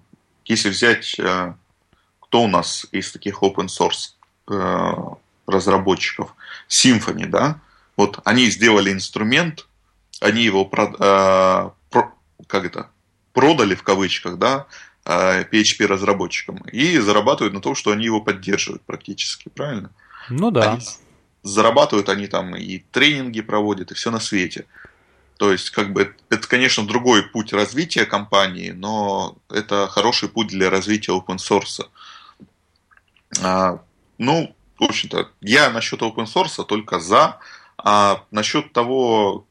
если взять, э, кто у нас из таких open source э, разработчиков, Symfony, да, вот они сделали инструмент, они его э, про, как это, продали в кавычках, да, э, PHP разработчикам и зарабатывают на том, что они его поддерживают практически, правильно? Ну да. Они, зарабатывают они там и тренинги проводят, и все на свете. То есть, как бы, это, конечно, другой путь развития компании, но это хороший путь для развития open source. А, ну, в общем-то, я насчет open source только за. А насчет того,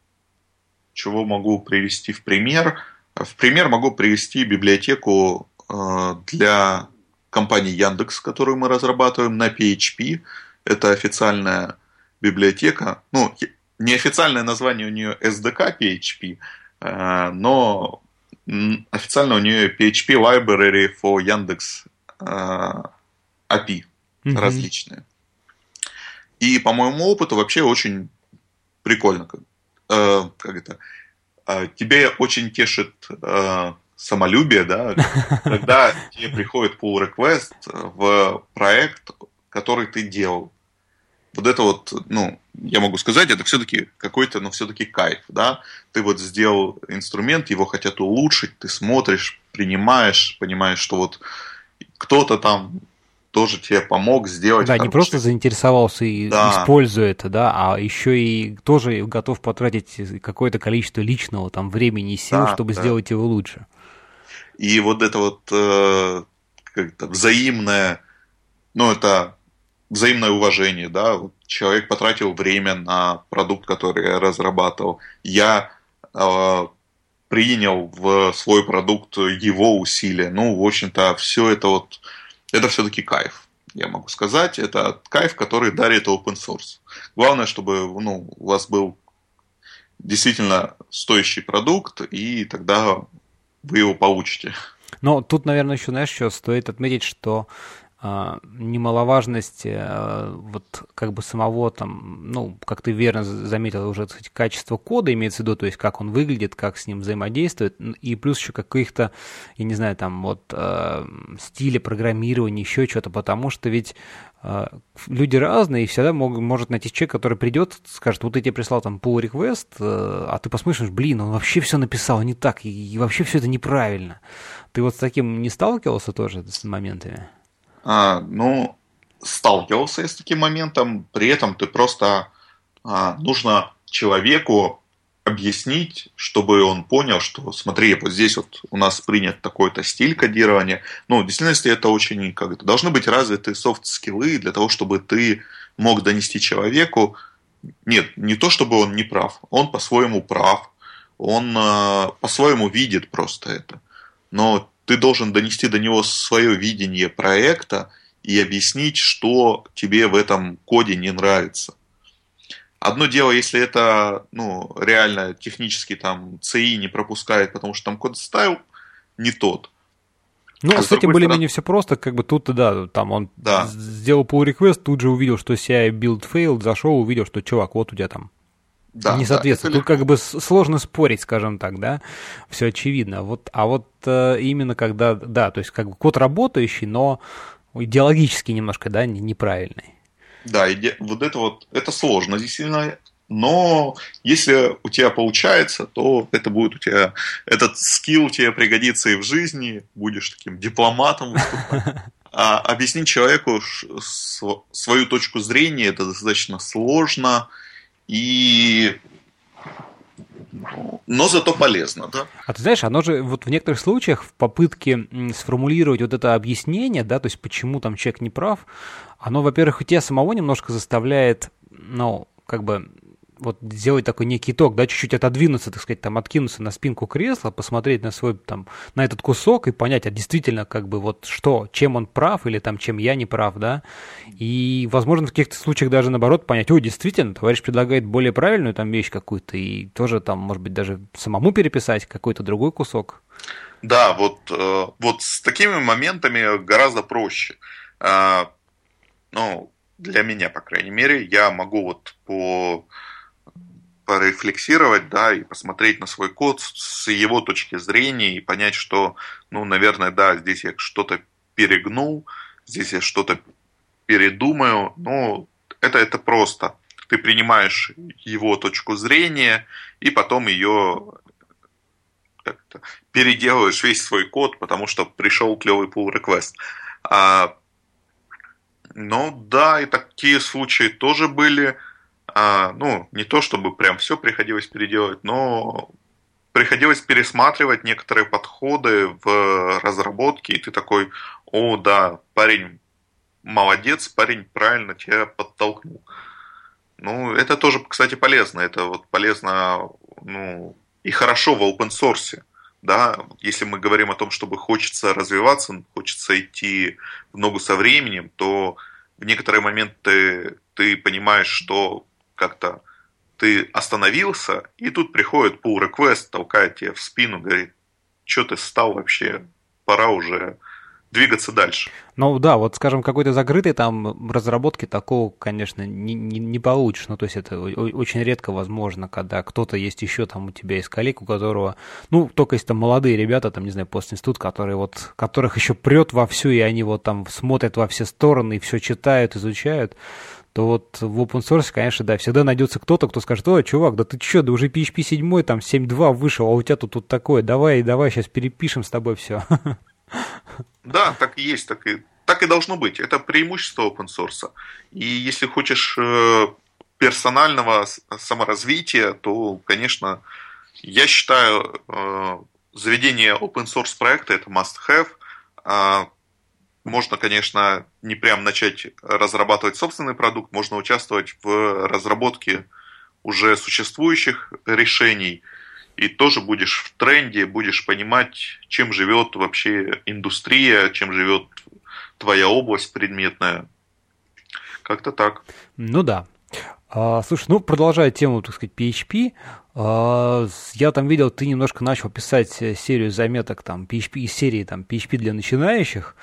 чего могу привести в пример, В пример могу привести библиотеку э, для компании Яндекс, которую мы разрабатываем на PHP. Это официальная библиотека. Ну, неофициальное название у нее SDK PHP, э, но официально у нее PHP Library for Яндекс API mm-hmm. различные. И по моему опыту вообще очень прикольно. Э, как это? Э, тебе очень тешит э, самолюбие, да, когда тебе приходит pull request в проект, который ты делал. Вот это вот, ну, я могу сказать, это все-таки какой-то, ну, все-таки кайф, да. Ты вот сделал инструмент, его хотят улучшить, ты смотришь, принимаешь, понимаешь, что вот кто-то там тоже тебе помог сделать. Да, не просто заинтересовался и да. используя это, да, а еще и тоже готов потратить какое-то количество личного там времени и сил, да, чтобы да. сделать его лучше. И вот это вот э, как-то взаимное, ну это взаимное уважение, да, вот человек потратил время на продукт, который я разрабатывал, я э, принял в свой продукт его усилия, ну, в общем-то, все это вот это все-таки кайф, я могу сказать. Это кайф, который дарит open source. Главное, чтобы ну, у вас был действительно стоящий продукт, и тогда вы его получите. Но тут, наверное, еще, знаешь, что стоит отметить, что немаловажность а, вот как бы самого там, ну, как ты верно заметил уже, кстати, качество кода имеется в виду, то есть как он выглядит, как с ним взаимодействует, и плюс еще каких-то, я не знаю, там вот э, стиля программирования, еще что-то, потому что ведь э, люди разные, и всегда мог, может найти человек, который придет, скажет, вот я тебе прислал там pull request, э, а ты посмотришь, блин, он вообще все написал не так, и, и вообще все это неправильно. Ты вот с таким не сталкивался тоже с моментами? А, ну, сталкивался с таким моментом, при этом ты просто а, нужно человеку объяснить, чтобы он понял, что смотри, вот здесь вот у нас принят такой-то стиль кодирования. Ну, в действительности это очень как это должны быть развиты софт-скиллы для того, чтобы ты мог донести человеку. Нет, не то, чтобы он не прав, он по-своему прав, он э, по-своему видит просто это. Но ты должен донести до него свое видение проекта и объяснить, что тебе в этом коде не нравится. Одно дело, если это ну, реально технически там CI не пропускает, потому что там код стайл не тот. Ну, а с этим более-менее все просто, как бы тут, да, там он да. сделал pull request, тут же увидел, что CI build failed, зашел, увидел, что, чувак, вот у тебя там да, не соответствует. Да, Тут как бы сложно спорить, скажем так, да, все очевидно. Вот, а вот э, именно когда, да, то есть как бы код работающий, но идеологически немножко, да, неправильный. Да, иде... вот это вот, это сложно действительно, но если у тебя получается, то это будет у тебя, этот скилл тебе пригодится и в жизни, будешь таким дипломатом выступать. А объяснить человеку свою точку зрения это достаточно сложно, и но зато полезно, да. А ты знаешь, оно же вот в некоторых случаях в попытке сформулировать вот это объяснение, да, то есть почему там человек не прав, оно, во-первых, у тебя самого немножко заставляет, ну, как бы вот сделать такой некий итог, да, чуть-чуть отодвинуться, так сказать, там, откинуться на спинку кресла, посмотреть на свой, там, на этот кусок и понять, а действительно, как бы, вот что, чем он прав или там, чем я не прав, да, и, возможно, в каких-то случаях даже наоборот понять, ой, действительно, товарищ предлагает более правильную там вещь какую-то и тоже там, может быть, даже самому переписать какой-то другой кусок. Да, вот, э, вот с такими моментами гораздо проще. Э, ну, для меня, по крайней мере, я могу вот по порефлексировать, да, и посмотреть на свой код с его точки зрения и понять, что, ну, наверное, да, здесь я что-то перегнул, здесь я что-то передумаю, ну, это, это просто. Ты принимаешь его точку зрения и потом ее переделываешь весь свой код, потому что пришел клевый pull request. А, ну да, и такие случаи тоже были а, ну, не то чтобы прям все приходилось переделать, но приходилось пересматривать некоторые подходы в разработке, и ты такой, о, да, парень молодец, парень правильно тебя подтолкнул. Ну, это тоже, кстати, полезно. Это вот полезно, ну, и хорошо в open source. да, если мы говорим о том, чтобы хочется развиваться, хочется идти в ногу со временем, то в некоторые моменты ты понимаешь, что как-то ты остановился, и тут приходит pull request, толкает тебе в спину, говорит, что ты стал вообще, пора уже двигаться дальше. Ну да, вот скажем, какой-то закрытой там разработки такого, конечно, не, не, не получишь. Ну, то есть это очень редко возможно, когда кто-то есть еще там у тебя из коллег, у которого, ну, только если там молодые ребята, там, не знаю, постинститут, которые вот, которых еще прет вовсю, и они вот там смотрят во все стороны и все читают, изучают, то вот в open source, конечно, да, всегда найдется кто-то, кто скажет, ой, чувак, да ты что, да уже PHP 7, там 7.2 вышел, а у тебя тут, тут такое, давай, давай, сейчас перепишем с тобой все. Да, так и есть, так и, так и должно быть. Это преимущество open source. И если хочешь э, персонального саморазвития, то, конечно, я считаю, э, заведение open source проекта это must have. Можно, конечно, не прям начать разрабатывать собственный продукт, можно участвовать в разработке уже существующих решений – и тоже будешь в тренде, будешь понимать, чем живет вообще индустрия, чем живет твоя область предметная. Как-то так. Ну да. А, слушай, ну продолжая тему, так сказать, PHP, а, я там видел, ты немножко начал писать серию заметок там PHP из серии там PHP для начинающих.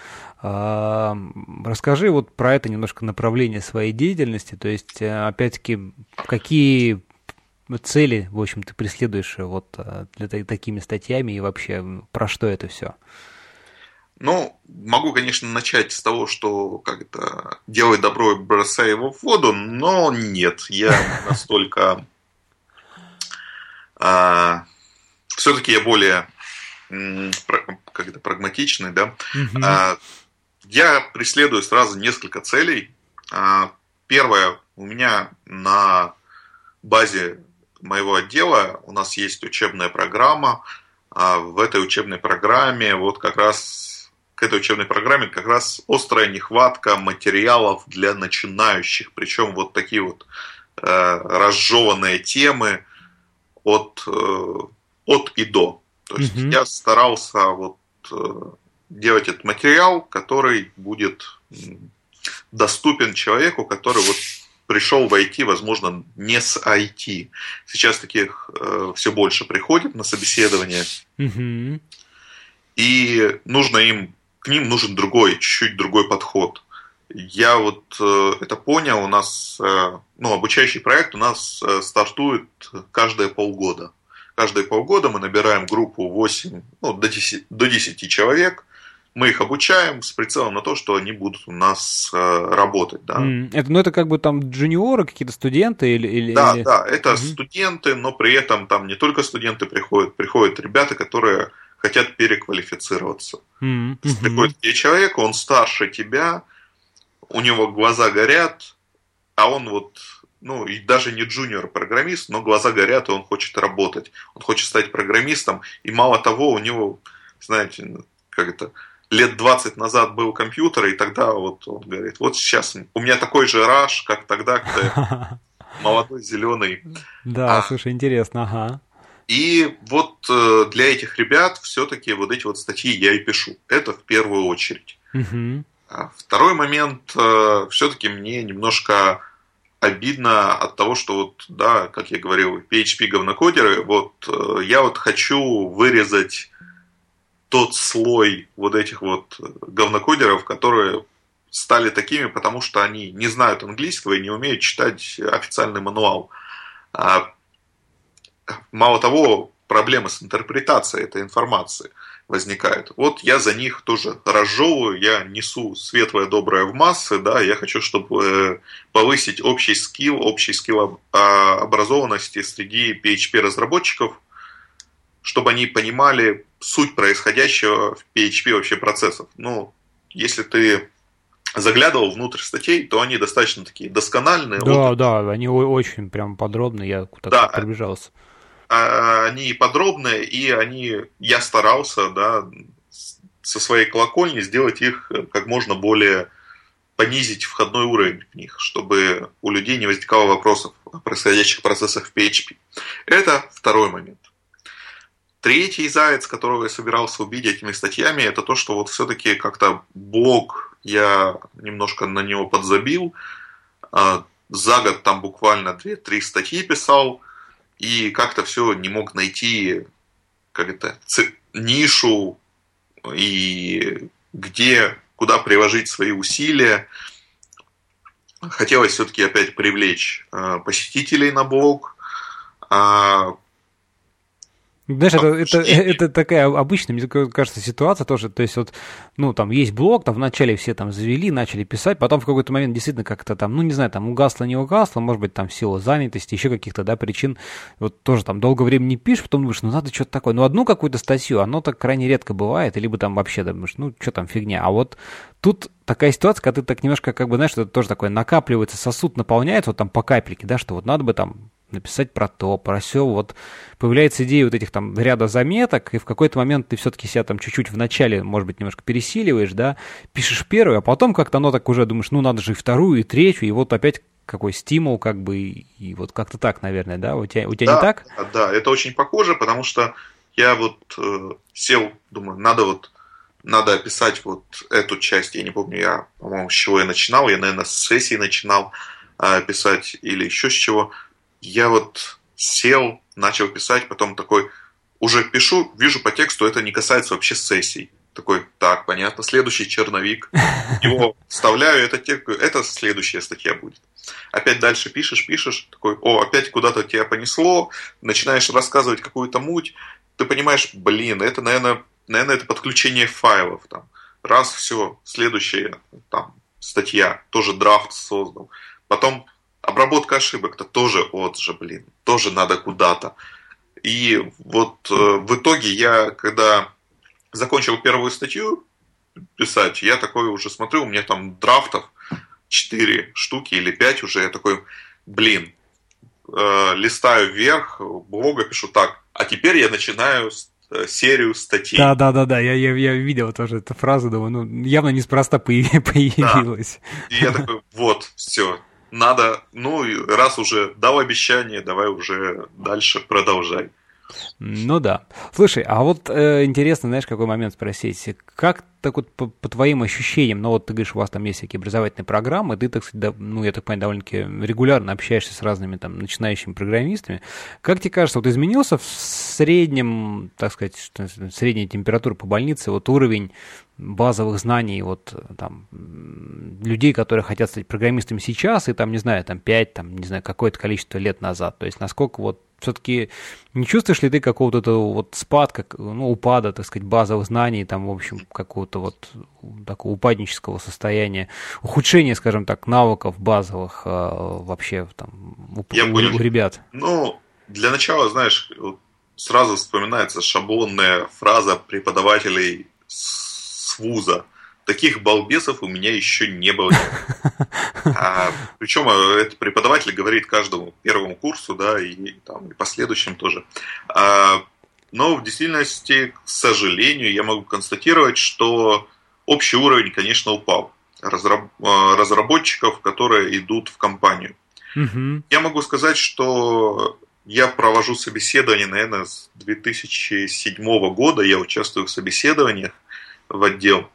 Расскажи вот про это немножко направление своей деятельности, то есть э, опять-таки какие цели, в общем, ты преследуешь вот э, для такими статьями и вообще про что это все? Ну, могу, конечно, начать с того, что как это делай добро и бросай его в воду, но нет, я настолько... А, все-таки я более как это, прагматичный, да. А, я преследую сразу несколько целей. А, первое, у меня на базе моего отдела у нас есть учебная программа. А в этой учебной программе вот как раз к этой учебной программе как раз острая нехватка материалов для начинающих, причем вот такие вот э, разжеванные темы от, э, от и до. То есть mm-hmm. я старался вот э, делать этот материал, который будет доступен человеку, который вот пришел в IT, возможно, не с IT. Сейчас таких э, все больше приходит на собеседование. Mm-hmm. И нужно им, к ним нужен другой, чуть-чуть другой подход. Я вот э, это понял, у нас, э, ну, обучающий проект у нас э, стартует каждые полгода. Каждые полгода мы набираем группу 8, ну, до 10, до 10 человек, мы их обучаем с прицелом на то, что они будут у нас э, работать. Да. Mm. Это, ну, это как бы там джуниоры, какие-то студенты или... или да, или... да, это mm-hmm. студенты, но при этом там не только студенты приходят, приходят ребята, которые хотят переквалифицироваться. Mm-hmm. То есть приходит тебе человек, он старше тебя, у него глаза горят, а он вот ну, и даже не джуниор-программист, но глаза горят, и он хочет работать. Он хочет стать программистом, и мало того, у него, знаете, как это, лет 20 назад был компьютер, и тогда вот он говорит, вот сейчас у меня такой же раш, как тогда, когда молодой, зеленый. Да, а, слушай, интересно, ага. И вот э, для этих ребят все-таки вот эти вот статьи я и пишу. Это в первую очередь. Угу. Второй момент, э, все-таки мне немножко обидно от того, что вот, да, как я говорил, PHP говнокодеры, вот э, я вот хочу вырезать тот слой вот этих вот говнокодеров, которые стали такими, потому что они не знают английского и не умеют читать официальный мануал. А, мало того, проблемы с интерпретацией этой информации возникают. Вот я за них тоже разжевываю, я несу светлое доброе в массы, да, я хочу, чтобы э, повысить общий скилл, общий скилл а, образованности среди PHP-разработчиков, чтобы они понимали суть происходящего в PHP вообще процессов. Ну, если ты заглядывал внутрь статей, то они достаточно такие доскональные. Да, вот. да, они очень прям подробные, я куда-то да, пробежался. А, они подробные, и они, я старался, да, со своей колокольни сделать их как можно более понизить входной уровень в них, чтобы у людей не возникало вопросов о происходящих процессах в PHP. Это второй момент. Третий заяц, которого я собирался убить этими статьями, это то, что вот все-таки как-то блог я немножко на него подзабил. А, за год там буквально 2-3 статьи писал, и как-то все не мог найти как это, нишу и где, куда приложить свои усилия. Хотелось все-таки опять привлечь э, посетителей на блог, а знаешь, это, это, это такая обычная, мне кажется, ситуация тоже. То есть вот, ну, там есть блог, там вначале все там завели, начали писать, потом в какой-то момент действительно как-то там, ну, не знаю, там угасло, не угасло, может быть, там в силу занятости, еще каких-то, да, причин. Вот тоже там долго времени не пишешь, потом думаешь, ну, надо что-то такое. Ну, одну какую-то статью, оно так крайне редко бывает, либо там вообще думаешь, ну, что там фигня. А вот тут такая ситуация, когда ты так немножко, как бы, знаешь, это тоже такое накапливается, сосуд наполняется вот там по капельке, да, что вот надо бы там написать про то, про все. Вот появляется идея вот этих там ряда заметок, и в какой-то момент ты все-таки себя там чуть-чуть в начале, может быть, немножко пересиливаешь, да, пишешь первую, а потом как-то оно так уже думаешь, ну, надо же и вторую, и третью, и вот опять какой стимул, как бы, и, вот как-то так, наверное, да? У тебя, у тебя да, не так? Да, это очень похоже, потому что я вот э, сел, думаю, надо вот надо описать вот эту часть. Я не помню, я, по-моему, с чего я начинал. Я, наверное, с сессии начинал э, писать или еще с чего я вот сел, начал писать, потом такой, уже пишу, вижу по тексту, это не касается вообще сессий. Такой, так, понятно, следующий черновик. Его вставляю, это, это следующая статья будет. Опять дальше пишешь, пишешь, такой, о, опять куда-то тебя понесло, начинаешь рассказывать какую-то муть, ты понимаешь, блин, это, наверное, наверное, это подключение файлов. Там. Раз, все, следующая там, статья, тоже драфт создал. Потом Обработка ошибок, это тоже от же, блин, тоже надо куда-то. И вот э, в итоге я, когда закончил первую статью писать, я такой уже смотрю, у меня там драфтов 4 штуки или 5 уже, я такой, блин, э, листаю вверх, блога пишу так, а теперь я начинаю э, серию статей. Да, да, да, да. Я, я, я видел тоже эту фразу, думаю, ну, явно неспроста появилась. Да. И я такой, вот, все, надо, ну, раз уже дал обещание, давай уже дальше продолжай. Ну да. Слушай, а вот э, интересно, знаешь, какой момент спросить. Как так вот по, по твоим ощущениям, ну вот ты говоришь, у вас там есть всякие образовательные программы, ты, так сказать, да, ну я так понимаю, довольно-таки регулярно общаешься с разными там начинающими программистами. Как тебе кажется, вот изменился в среднем, так сказать, средняя температура по больнице, вот уровень базовых знаний вот там людей, которые хотят стать программистами сейчас и там, не знаю, там 5, там, не знаю, какое-то количество лет назад. То есть насколько вот все-таки не чувствуешь ли ты какого-то вот спадка, ну, упада, так сказать, базовых знаний, там, в общем, какого-то вот такого упаднического состояния, ухудшения, скажем так, навыков базовых э, вообще там у, Я у, понял. у ребят? Ну, для начала, знаешь, сразу вспоминается шаблонная фраза преподавателей с вуза. Таких балбесов у меня еще не было. А, причем э, это преподаватель говорит каждому первому курсу, да, и, там, и последующим тоже. А, но в действительности, к сожалению, я могу констатировать, что общий уровень, конечно, упал э, разработчиков, которые идут в компанию. Угу. Я могу сказать, что я провожу собеседование, наверное, с 2007 года. Я участвую в собеседованиях в отдел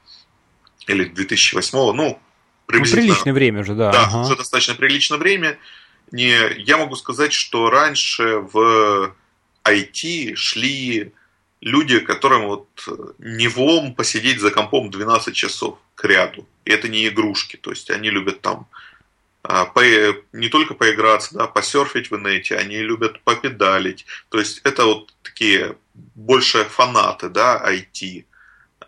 или 2008, ну, ну, приблизительно. Ну, приличное время уже, да. Да, ага. уже достаточно приличное время. Не, я могу сказать, что раньше в IT шли люди, которым вот не влом посидеть за компом 12 часов к ряду. И это не игрушки, то есть они любят там а, по, не только поиграться, да, посерфить в инете, они любят попедалить. То есть это вот такие больше фанаты, да, IT.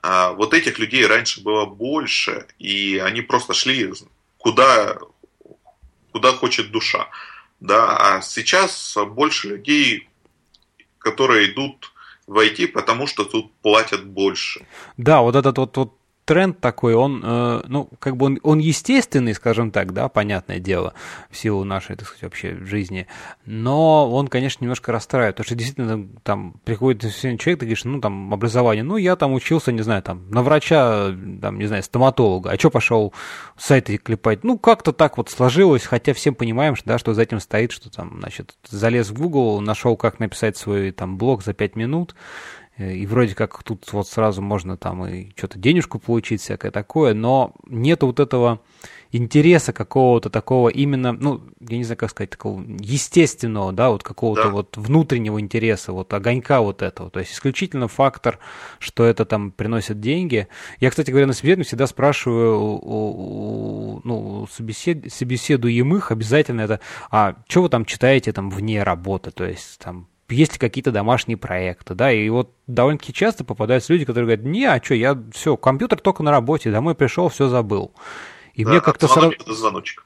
А вот этих людей раньше было больше, и они просто шли куда, куда хочет душа. Да? А сейчас больше людей, которые идут в IT, потому что тут платят больше. Да, вот этот вот, вот тренд такой, он, э, ну, как бы он, он естественный, скажем так, да, понятное дело, в силу нашей, так сказать, вообще жизни, но он, конечно, немножко расстраивает, потому что действительно там приходит человек, ты говоришь, ну, там, образование, ну, я там учился, не знаю, там, на врача, там, не знаю, стоматолога, а что пошел сайты клепать? Ну, как-то так вот сложилось, хотя всем понимаем, что, да, что за этим стоит, что там, значит, залез в Google, нашел, как написать свой там блог за 5 минут, и вроде как тут вот сразу можно там и что-то денежку получить, всякое такое, но нет вот этого интереса какого-то такого именно, ну, я не знаю, как сказать, такого естественного, да, вот какого-то да. вот внутреннего интереса, вот огонька вот этого. То есть исключительно фактор, что это там приносит деньги. Я, кстати говоря, на собеседовании всегда спрашиваю у, у, ну, собесед, собеседуемых обязательно это, а что вы там читаете там вне работы, то есть там есть ли какие-то домашние проекты, да, и вот довольно-таки часто попадаются люди, которые говорят, не, а что, я все, компьютер только на работе, домой пришел, все забыл. И да, мне как-то сразу...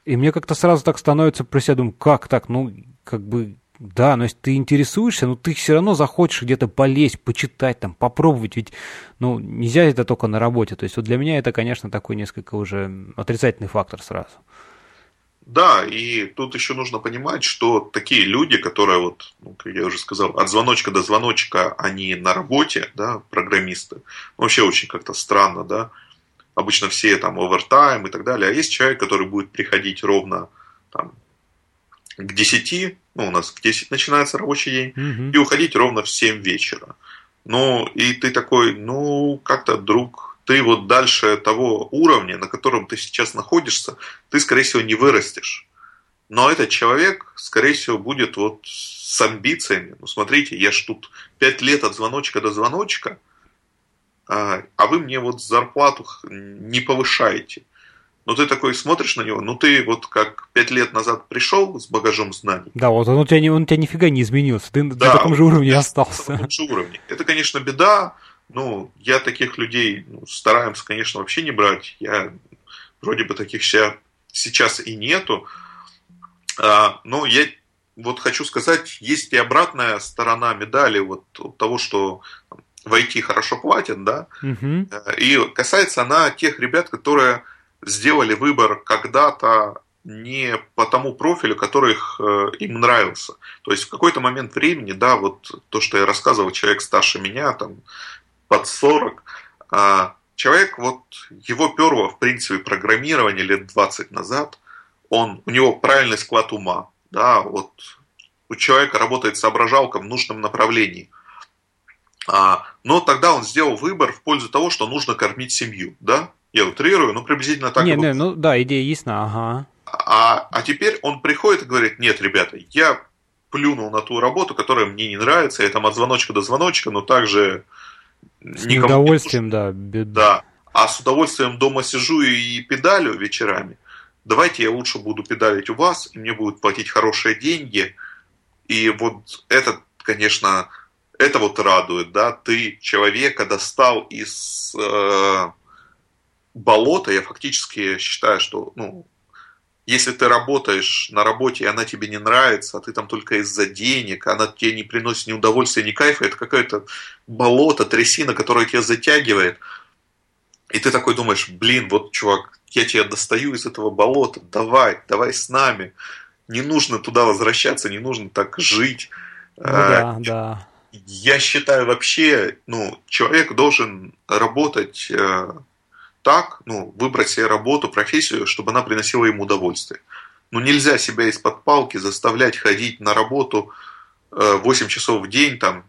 И мне как-то сразу так становится про себя, думаю, как так, ну, как бы, да, но если ты интересуешься, ну, ты все равно захочешь где-то полезть, почитать, там, попробовать, ведь, ну, нельзя это только на работе. То есть вот для меня это, конечно, такой несколько уже отрицательный фактор сразу. Да, и тут еще нужно понимать, что такие люди, которые, вот, ну, как я уже сказал, от звоночка до звоночка, они на работе, да, программисты, вообще очень как-то странно, да, обычно все там овертайм и так далее, а есть человек, который будет приходить ровно там, к 10, ну, у нас в 10 начинается рабочий день, mm-hmm. и уходить ровно в 7 вечера. Ну, и ты такой, ну, как-то друг ты вот дальше того уровня, на котором ты сейчас находишься, ты, скорее всего, не вырастешь. Но этот человек, скорее всего, будет вот с амбициями. Ну, смотрите, я ж тут пять лет от звоночка до звоночка, а, а вы мне вот зарплату не повышаете. Ну, ты такой смотришь на него, ну, ты вот как пять лет назад пришел с багажом знаний. Да, вот он у тебя, он у тебя нифига не изменился, ты да, на таком же уровне остался. На таком же уровне. Это, конечно, беда, ну, я таких людей ну, стараемся, конечно, вообще не брать. Я вроде бы таких сейчас и нету. А, но я вот хочу сказать, есть и обратная сторона медали вот того, что в IT хорошо платят, да. Угу. И касается она тех ребят, которые сделали выбор когда-то не по тому профилю, который их, э, им нравился. То есть в какой-то момент времени, да, вот то, что я рассказывал, человек старше меня, там, под 40. А человек, вот его перло, в принципе, программирование лет 20 назад, он, у него правильный склад ума, да, вот у человека работает соображалка в нужном направлении. А, но тогда он сделал выбор в пользу того, что нужно кормить семью, да? Я утрирую, но приблизительно так. Не, не, ну да, идея ясна, ага. А, а теперь он приходит и говорит, нет, ребята, я плюнул на ту работу, которая мне не нравится, я там от звоночка до звоночка, но также с удовольствием, да. Да. А с удовольствием дома сижу и педалю вечерами. Давайте я лучше буду педалить у вас, и мне будут платить хорошие деньги. И вот это, конечно, это вот радует, да, ты человека достал из э, болота, я фактически считаю, что, ну, если ты работаешь на работе, и она тебе не нравится, а ты там только из-за денег, она тебе не приносит ни удовольствия, ни кайфа, это какое-то болото, трясина, которая тебя затягивает. И ты такой думаешь, блин, вот, чувак, я тебя достаю из этого болота, давай, давай с нами. Не нужно туда возвращаться, не нужно так жить. Ну, да, а, да. Я считаю вообще, ну, человек должен работать э, так, ну, выбрать себе работу, профессию, чтобы она приносила ему удовольствие. Ну, нельзя себя из-под палки заставлять ходить на работу 8 э, часов в день, там,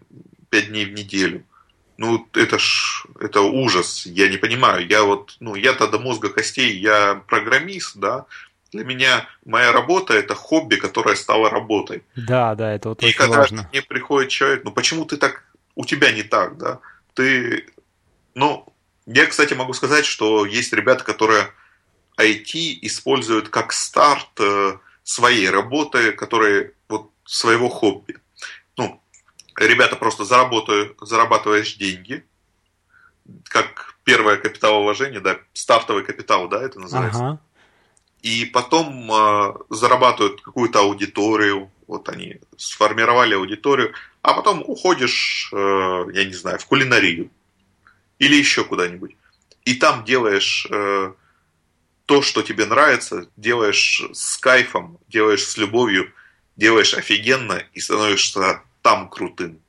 5 дней в неделю. Ну, это ж, это ужас, я не понимаю. Я вот, ну, я-то до мозга костей, я программист, да, для меня моя работа это хобби, которое стало работой. Да, да, это вот И очень когда важно. мне приходит человек, ну почему ты так, у тебя не так, да? Ты, ну, я, кстати, могу сказать, что есть ребята, которые IT используют как старт э, своей работы, которые вот своего хобби. Ну, ребята просто заработают, зарабатываешь деньги, как первое капиталовложение, да, стартовый капитал, да, это называется. Ага. И потом э, зарабатывают какую-то аудиторию, вот они сформировали аудиторию, а потом уходишь, э, я не знаю, в кулинарию или еще куда-нибудь. и там делаешь э, то, что тебе нравится, делаешь с кайфом, делаешь с любовью, делаешь офигенно и становишься там крутым.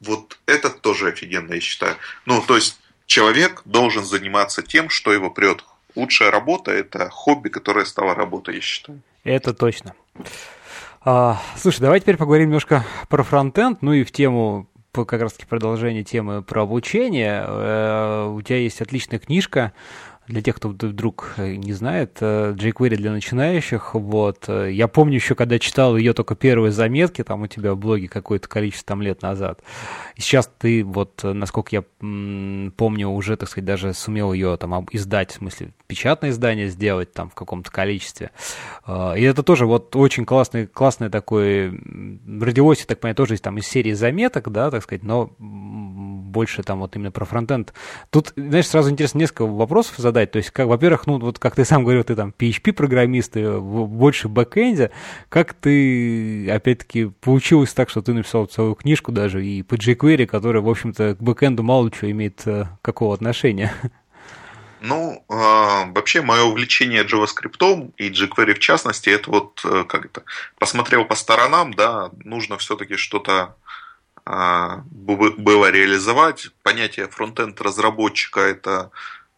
Вот это тоже офигенно, я считаю. Ну, то есть человек должен заниматься тем, что его прет. Лучшая работа – это хобби, которое стало работой, я считаю. Это точно. А, слушай, давай теперь поговорим немножко про фронтенд, ну и в тему как раз таки продолжение темы про обучение. Э, у тебя есть отличная книжка для тех, кто вдруг э, не знает, э, jQuery для начинающих, вот, э, я помню еще, когда читал ее только первые заметки, там у тебя в блоге какое-то количество там лет назад, и сейчас ты, вот, насколько я помню, уже, так сказать, даже сумел ее там издать, в смысле, печатное издание сделать там в каком-то количестве, и это тоже вот очень классный, классный такой, родилось, я так понимаю, тоже там из серии заметок, да, так сказать, но больше там вот именно про фронтенд. Тут, знаешь, сразу интересно несколько вопросов задать. То есть, как, во-первых, ну вот как ты сам говорил, ты там PHP-программист, больше бэкэнде. Как ты, опять-таки, получилось так, что ты написал целую книжку даже и по jQuery, которая, в общем-то, к бэкэнду мало чего имеет э, какого отношения? Ну, э, вообще, мое увлечение JavaScript и jQuery в частности, это вот э, как это, посмотрел по сторонам, да, нужно все-таки что-то а, было реализовать. Понятие фронтенд разработчика это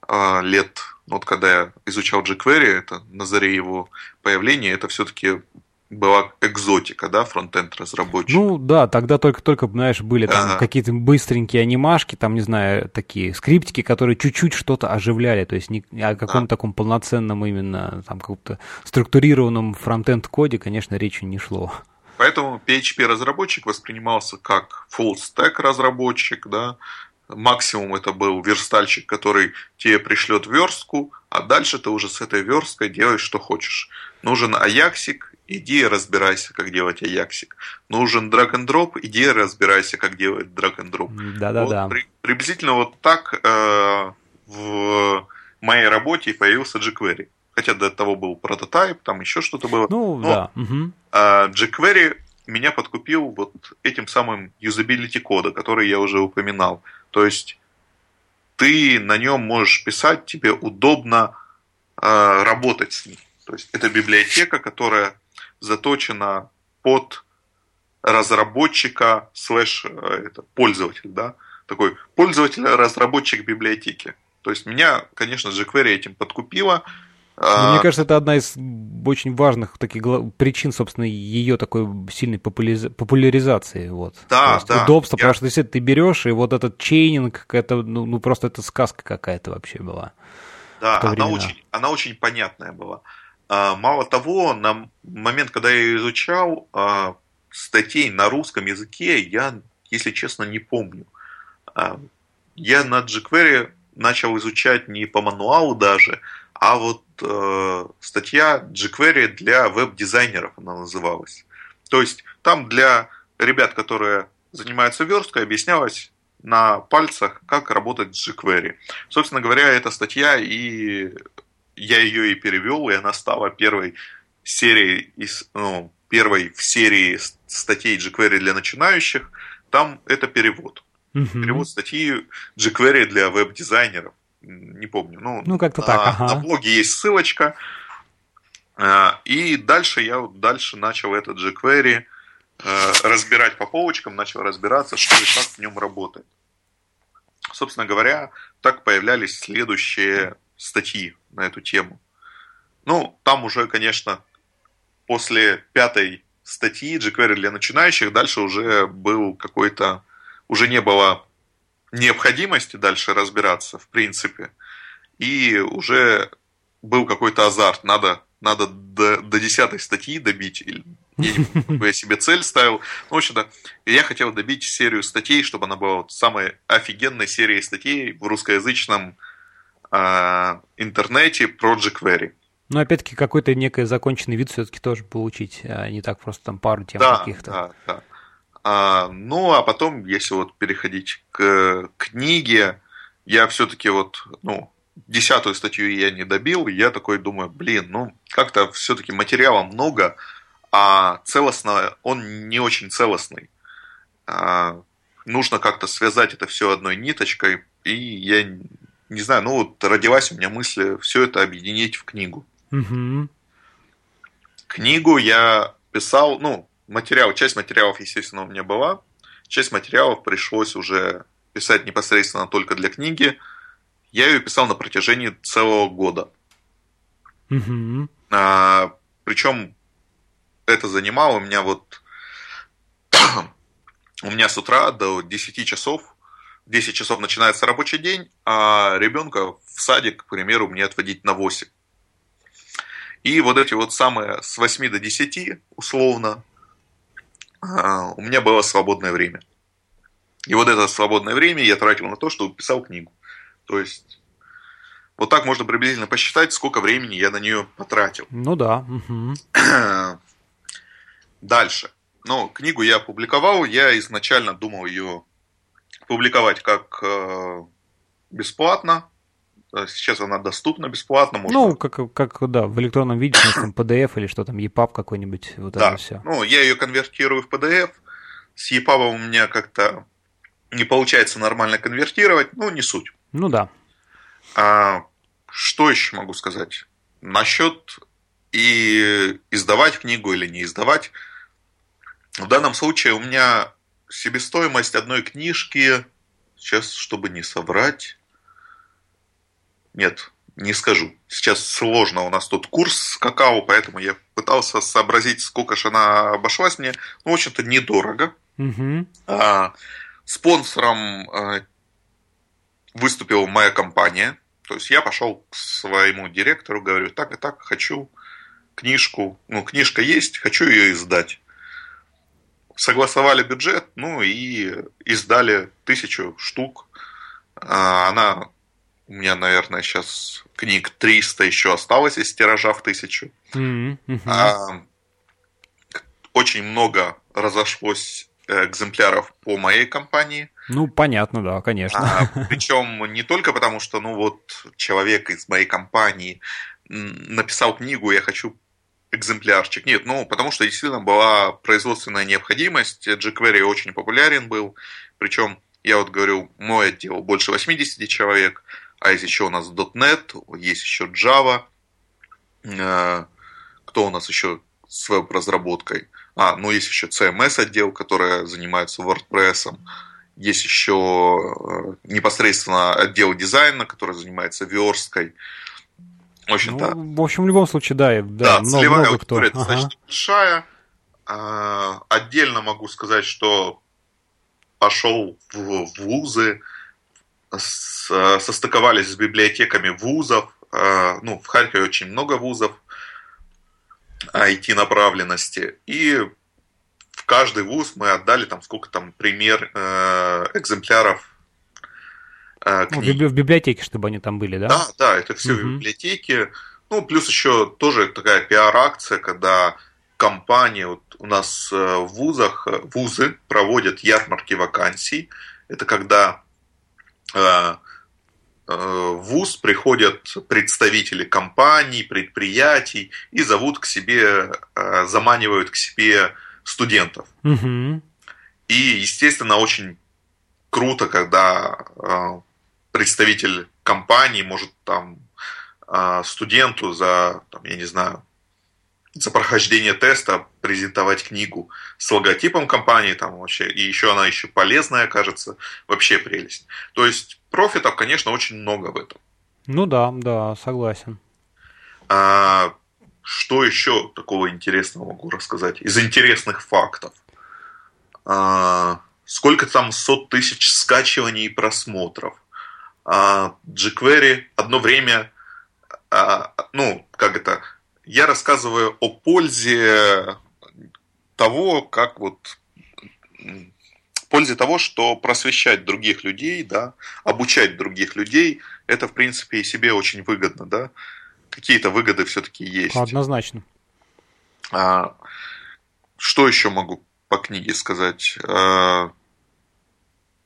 а, лет, ну, вот когда я изучал jQuery, это на заре его появления, это все-таки была экзотика, да, фронтенд разработчик. Ну да, тогда только-только, знаешь, были там ага. какие-то быстренькие анимашки, там, не знаю, такие скриптики, которые чуть-чуть что-то оживляли, то есть не, о каком-то таком полноценном именно, там, каком-то структурированном фронтенд-коде, конечно, речи не шло. Поэтому PHP-разработчик воспринимался как full-stack разработчик, да, максимум это был верстальщик, который тебе пришлет верстку, а дальше ты уже с этой версткой делаешь, что хочешь. Нужен аяксик, иди разбирайся, как делать аяксик. Нужен drag and drop, иди разбирайся, как делать drag and drop. Да-да-да. Вот, при, приблизительно вот так э, в моей работе появился jQuery хотя до того был прототайп, там еще что-то было. Ну, Но, да. Угу. jQuery меня подкупил вот этим самым юзабилити кода, который я уже упоминал. То есть ты на нем можешь писать, тебе удобно э, работать с ним. То есть это библиотека, которая заточена под разработчика слэш э, это, пользователь, да, такой пользователь-разработчик библиотеки. То есть меня, конечно, jQuery этим подкупило. А... Мне кажется, это одна из очень важных таких причин, собственно, ее такой сильной популяризации. Вот. Да, да. Удобство, я... потому что если ты берешь, и вот этот чейнинг, это, ну, ну просто это сказка какая-то вообще была. Да, она очень, она очень понятная была. А, мало того, на момент, когда я ее изучал, а, статей на русском языке я, если честно, не помню. А, я на jQuery начал изучать не по мануалу даже, а вот э, статья jQuery для веб-дизайнеров она называлась. То есть там для ребят, которые занимаются версткой, объяснялось на пальцах, как работать с jQuery. Собственно говоря, эта статья и я ее и перевел, и она стала первой серией из, ну, первой в серии статей jQuery для начинающих. Там это перевод. Угу. Перевод статьи jQuery для веб-дизайнеров не помню. Ну, ну как-то так. На, ага. на блоге есть ссылочка. А, и дальше я дальше начал этот jQuery э, разбирать по полочкам, начал разбираться, что и как в нем работает. Собственно говоря, так появлялись следующие статьи на эту тему. Ну, там уже, конечно, после пятой статьи jQuery для начинающих дальше уже был какой-то, уже не было необходимости дальше разбираться, в принципе. И уже был какой-то азарт. Надо, надо до, до 10 статьи добить. Или, я, я себе цель ставил. Ну, в общем-то, я хотел добить серию статей, чтобы она была вот самой офигенной серией статей в русскоязычном э, интернете про jQuery. Но опять-таки какой-то некий законченный вид все-таки тоже получить, а не так просто там пару тем да, каких-то. Да, да. А, ну, а потом, если вот переходить к книге, я все-таки вот, ну, десятую статью я не добил, и я такой думаю, блин, ну, как-то все-таки материала много, а целостно он не очень целостный. А, нужно как-то связать это все одной ниточкой, и я не знаю, ну вот родилась у меня мысль все это объединить в книгу. Угу. Книгу я писал, ну, материал, часть материалов, естественно, у меня была, часть материалов пришлось уже писать непосредственно только для книги. Я ее писал на протяжении целого года. Угу. А, причем это занимало у меня вот... у меня с утра до 10 часов, 10 часов начинается рабочий день, а ребенка в садик, к примеру, мне отводить на 8. И вот эти вот самые с 8 до 10, условно, у меня было свободное время. И вот это свободное время я тратил на то, чтобы писал книгу. То есть, вот так можно приблизительно посчитать, сколько времени я на нее потратил. Ну да. Угу. Дальше. Ну, книгу я опубликовал, я изначально думал ее публиковать как э, бесплатно. Сейчас она доступна бесплатно. Можно... Ну, как, как, да, в электронном виде, там PDF или что там, EPUB какой-нибудь, вот да. это все. Ну, я ее конвертирую в PDF. С EPUB у меня как-то не получается нормально конвертировать, ну, не суть. Ну да. А, что еще могу сказать? Насчет и издавать книгу или не издавать. В данном случае у меня себестоимость одной книжки, сейчас, чтобы не соврать, нет, не скажу. Сейчас сложно, у нас тут курс какао, поэтому я пытался сообразить, сколько же она обошлась мне. Ну, в общем-то, недорого. Угу. А, спонсором а, выступила моя компания. То есть я пошел к своему директору, говорю, так и так, хочу книжку, ну, книжка есть, хочу ее издать. Согласовали бюджет, ну и издали тысячу штук. А, она у меня, наверное, сейчас книг 300 еще осталось из тиража в тысячу. Mm-hmm. А, очень много разошлось экземпляров по моей компании. Ну, понятно, да, конечно. А, причем не только потому, что, ну, вот человек из моей компании написал книгу, я хочу экземплярчик. Нет, ну, потому что действительно была производственная необходимость. jQuery очень популярен был. Причем, я вот говорю, мой отдел больше 80 человек, а есть еще у нас .NET, есть еще Java. Э, кто у нас еще с веб-разработкой? А, ну, есть еще CMS отдел, который занимается WordPress. Есть еще э, непосредственно отдел дизайна, который занимается версткой. В общем-то. Ну, в общем, в любом случае, да, да, да много, целевая много аудитория кто. достаточно ага. большая. А, отдельно могу сказать, что пошел в вузы, состыковались с библиотеками вузов. А, ну, в Харькове очень много вузов IT-направленности. И в каждый вуз мы отдали там сколько там пример э, экземпляров э, ну, в библиотеке, чтобы они там были, да? Да, да, это все угу. в библиотеке. Ну, плюс еще тоже такая пиар-акция, когда компании, вот у нас э, в вузах, э, вузы проводят ярмарки вакансий. Это когда э, в ВУЗ приходят представители компаний, предприятий и зовут к себе, заманивают к себе студентов. Угу. И, естественно, очень круто, когда представитель компании может там студенту за, там, я не знаю, за прохождение теста презентовать книгу с логотипом компании, там вообще, и еще она еще полезная, кажется, вообще прелесть. То есть профитов, конечно, очень много в этом. Ну да, да, согласен. А, что еще такого интересного могу рассказать? Из интересных фактов. А, сколько там сот тысяч скачиваний и просмотров? а, jQuery одно время, а, ну, как это, я рассказываю о пользе того, как вот пользе того, что просвещать других людей, да, обучать других людей, это, в принципе, и себе очень выгодно, да. Какие-то выгоды все-таки есть. Однозначно. А, что еще могу по книге сказать? А,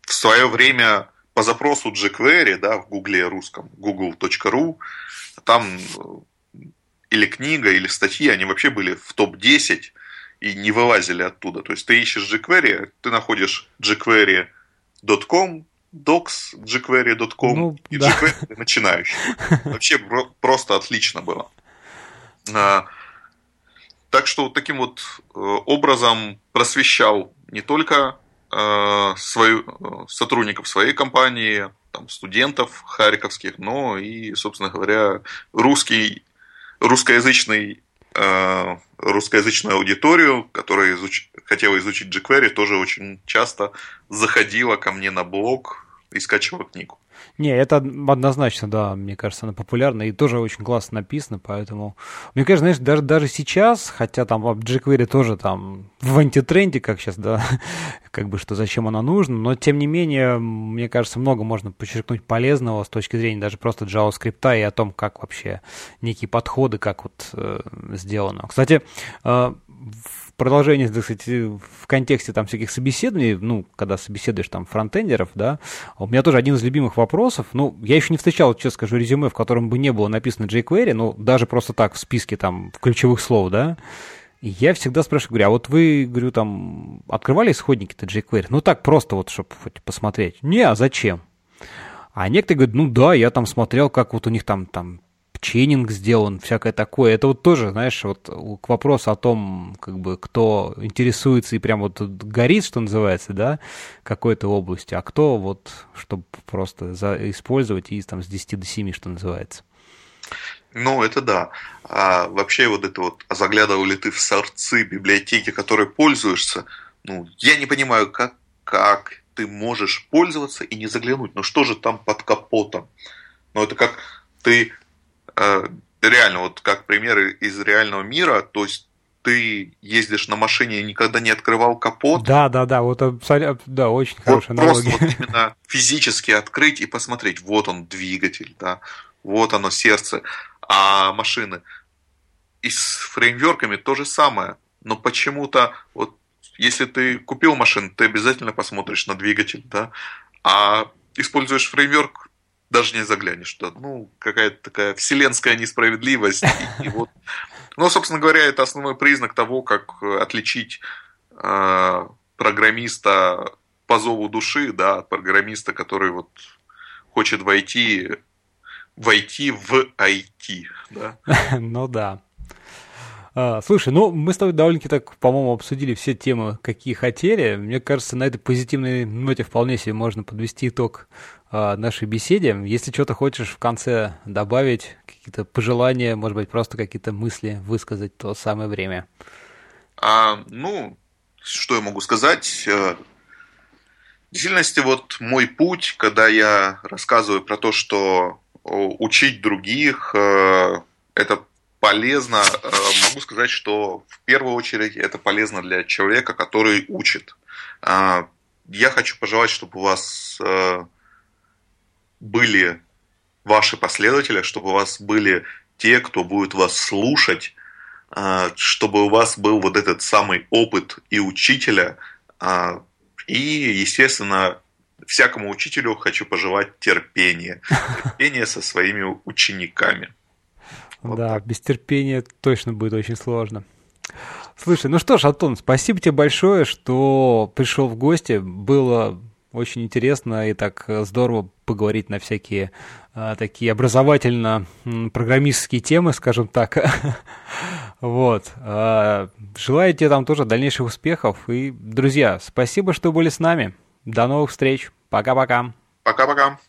в свое время по запросу jQuery, да, в гугле русском, google.ru, там или книга, или статьи, они вообще были в топ-10 и не вылазили оттуда. То есть ты ищешь jQuery, ты находишь jQuery.com, docs, jQuery.com ну, и да. jQuery начинающий. Вообще просто отлично было. А, так что вот таким вот э, образом просвещал не только э, свою, э, сотрудников своей компании, там, студентов харьковских, но и, собственно говоря, русский, русскоязычный русскоязычную аудиторию, которая изуч... хотела изучить jQuery, тоже очень часто заходила ко мне на блог и скачивала книгу. Не, это однозначно, да, мне кажется, она популярна и тоже очень классно написано, поэтому... Мне кажется, знаешь, даже, даже сейчас, хотя там jQuery тоже там в антитренде, как сейчас, да, как бы, что зачем она нужна, но тем не менее, мне кажется, много можно подчеркнуть полезного с точки зрения даже просто JavaScript и о том, как вообще некие подходы, как вот э, сделано. Кстати, э, продолжение, так сказать, в контексте там всяких собеседований, ну, когда собеседуешь там фронтендеров, да, у меня тоже один из любимых вопросов, ну, я еще не встречал, честно скажу, резюме, в котором бы не было написано jQuery, ну, даже просто так в списке там ключевых слов, да, я всегда спрашиваю, говорю, а вот вы, говорю, там, открывали исходники-то jQuery? Ну, так просто вот, чтобы хоть посмотреть. Не, а зачем? А некоторые говорят, ну да, я там смотрел, как вот у них там, там чейнинг сделан, всякое такое. Это вот тоже, знаешь, вот к вопросу о том, как бы, кто интересуется и прям вот горит, что называется, да, какой-то области, а кто вот, чтобы просто за, использовать и там с 10 до 7, что называется. Ну, это да. А вообще вот это вот, а заглядывал ли ты в сорцы библиотеки, которые пользуешься? Ну, я не понимаю, как, как ты можешь пользоваться и не заглянуть. Ну, что же там под капотом? Ну, это как ты реально, вот как примеры из реального мира, то есть ты ездишь на машине и никогда не открывал капот. Да, да, да, вот да, очень вот хорошая аналогия. Просто вот именно физически открыть и посмотреть, вот он двигатель, да, вот оно сердце, а машины. И с фреймворками то же самое, но почему-то вот если ты купил машину, ты обязательно посмотришь на двигатель, да, а используешь фреймворк, даже не заглянешь, что, ну, какая-то такая вселенская несправедливость. И, и вот, ну, собственно говоря, это основной признак того, как отличить э, программиста по зову души, да, от программиста, который вот хочет войти, войти в IT, да. Ну да. А, слушай, ну мы с тобой довольно-таки так, по-моему, обсудили все темы, какие хотели. Мне кажется, на этой позитивной ноте вполне себе можно подвести итог нашей беседе. Если что-то хочешь в конце добавить, какие-то пожелания, может быть, просто какие-то мысли высказать, то самое время. А, ну, что я могу сказать? Э, в действительности, вот мой путь, когда я рассказываю про то, что учить других, э, это полезно, э, могу сказать, что в первую очередь это полезно для человека, который учит. А, я хочу пожелать, чтобы у вас были ваши последователи, чтобы у вас были те, кто будет вас слушать, а, чтобы у вас был вот этот самый опыт и учителя, а, и, естественно, всякому учителю хочу пожелать терпения. Терпения со своими учениками. Вот да, так. без терпения точно будет очень сложно. Слушай, ну что ж, Антон, спасибо тебе большое, что пришел в гости. Было очень интересно и так здорово поговорить на всякие а, такие образовательно-программистские темы, скажем так. вот. А, желаю тебе там тоже дальнейших успехов. И, друзья, спасибо, что были с нами. До новых встреч. Пока-пока. Пока-пока.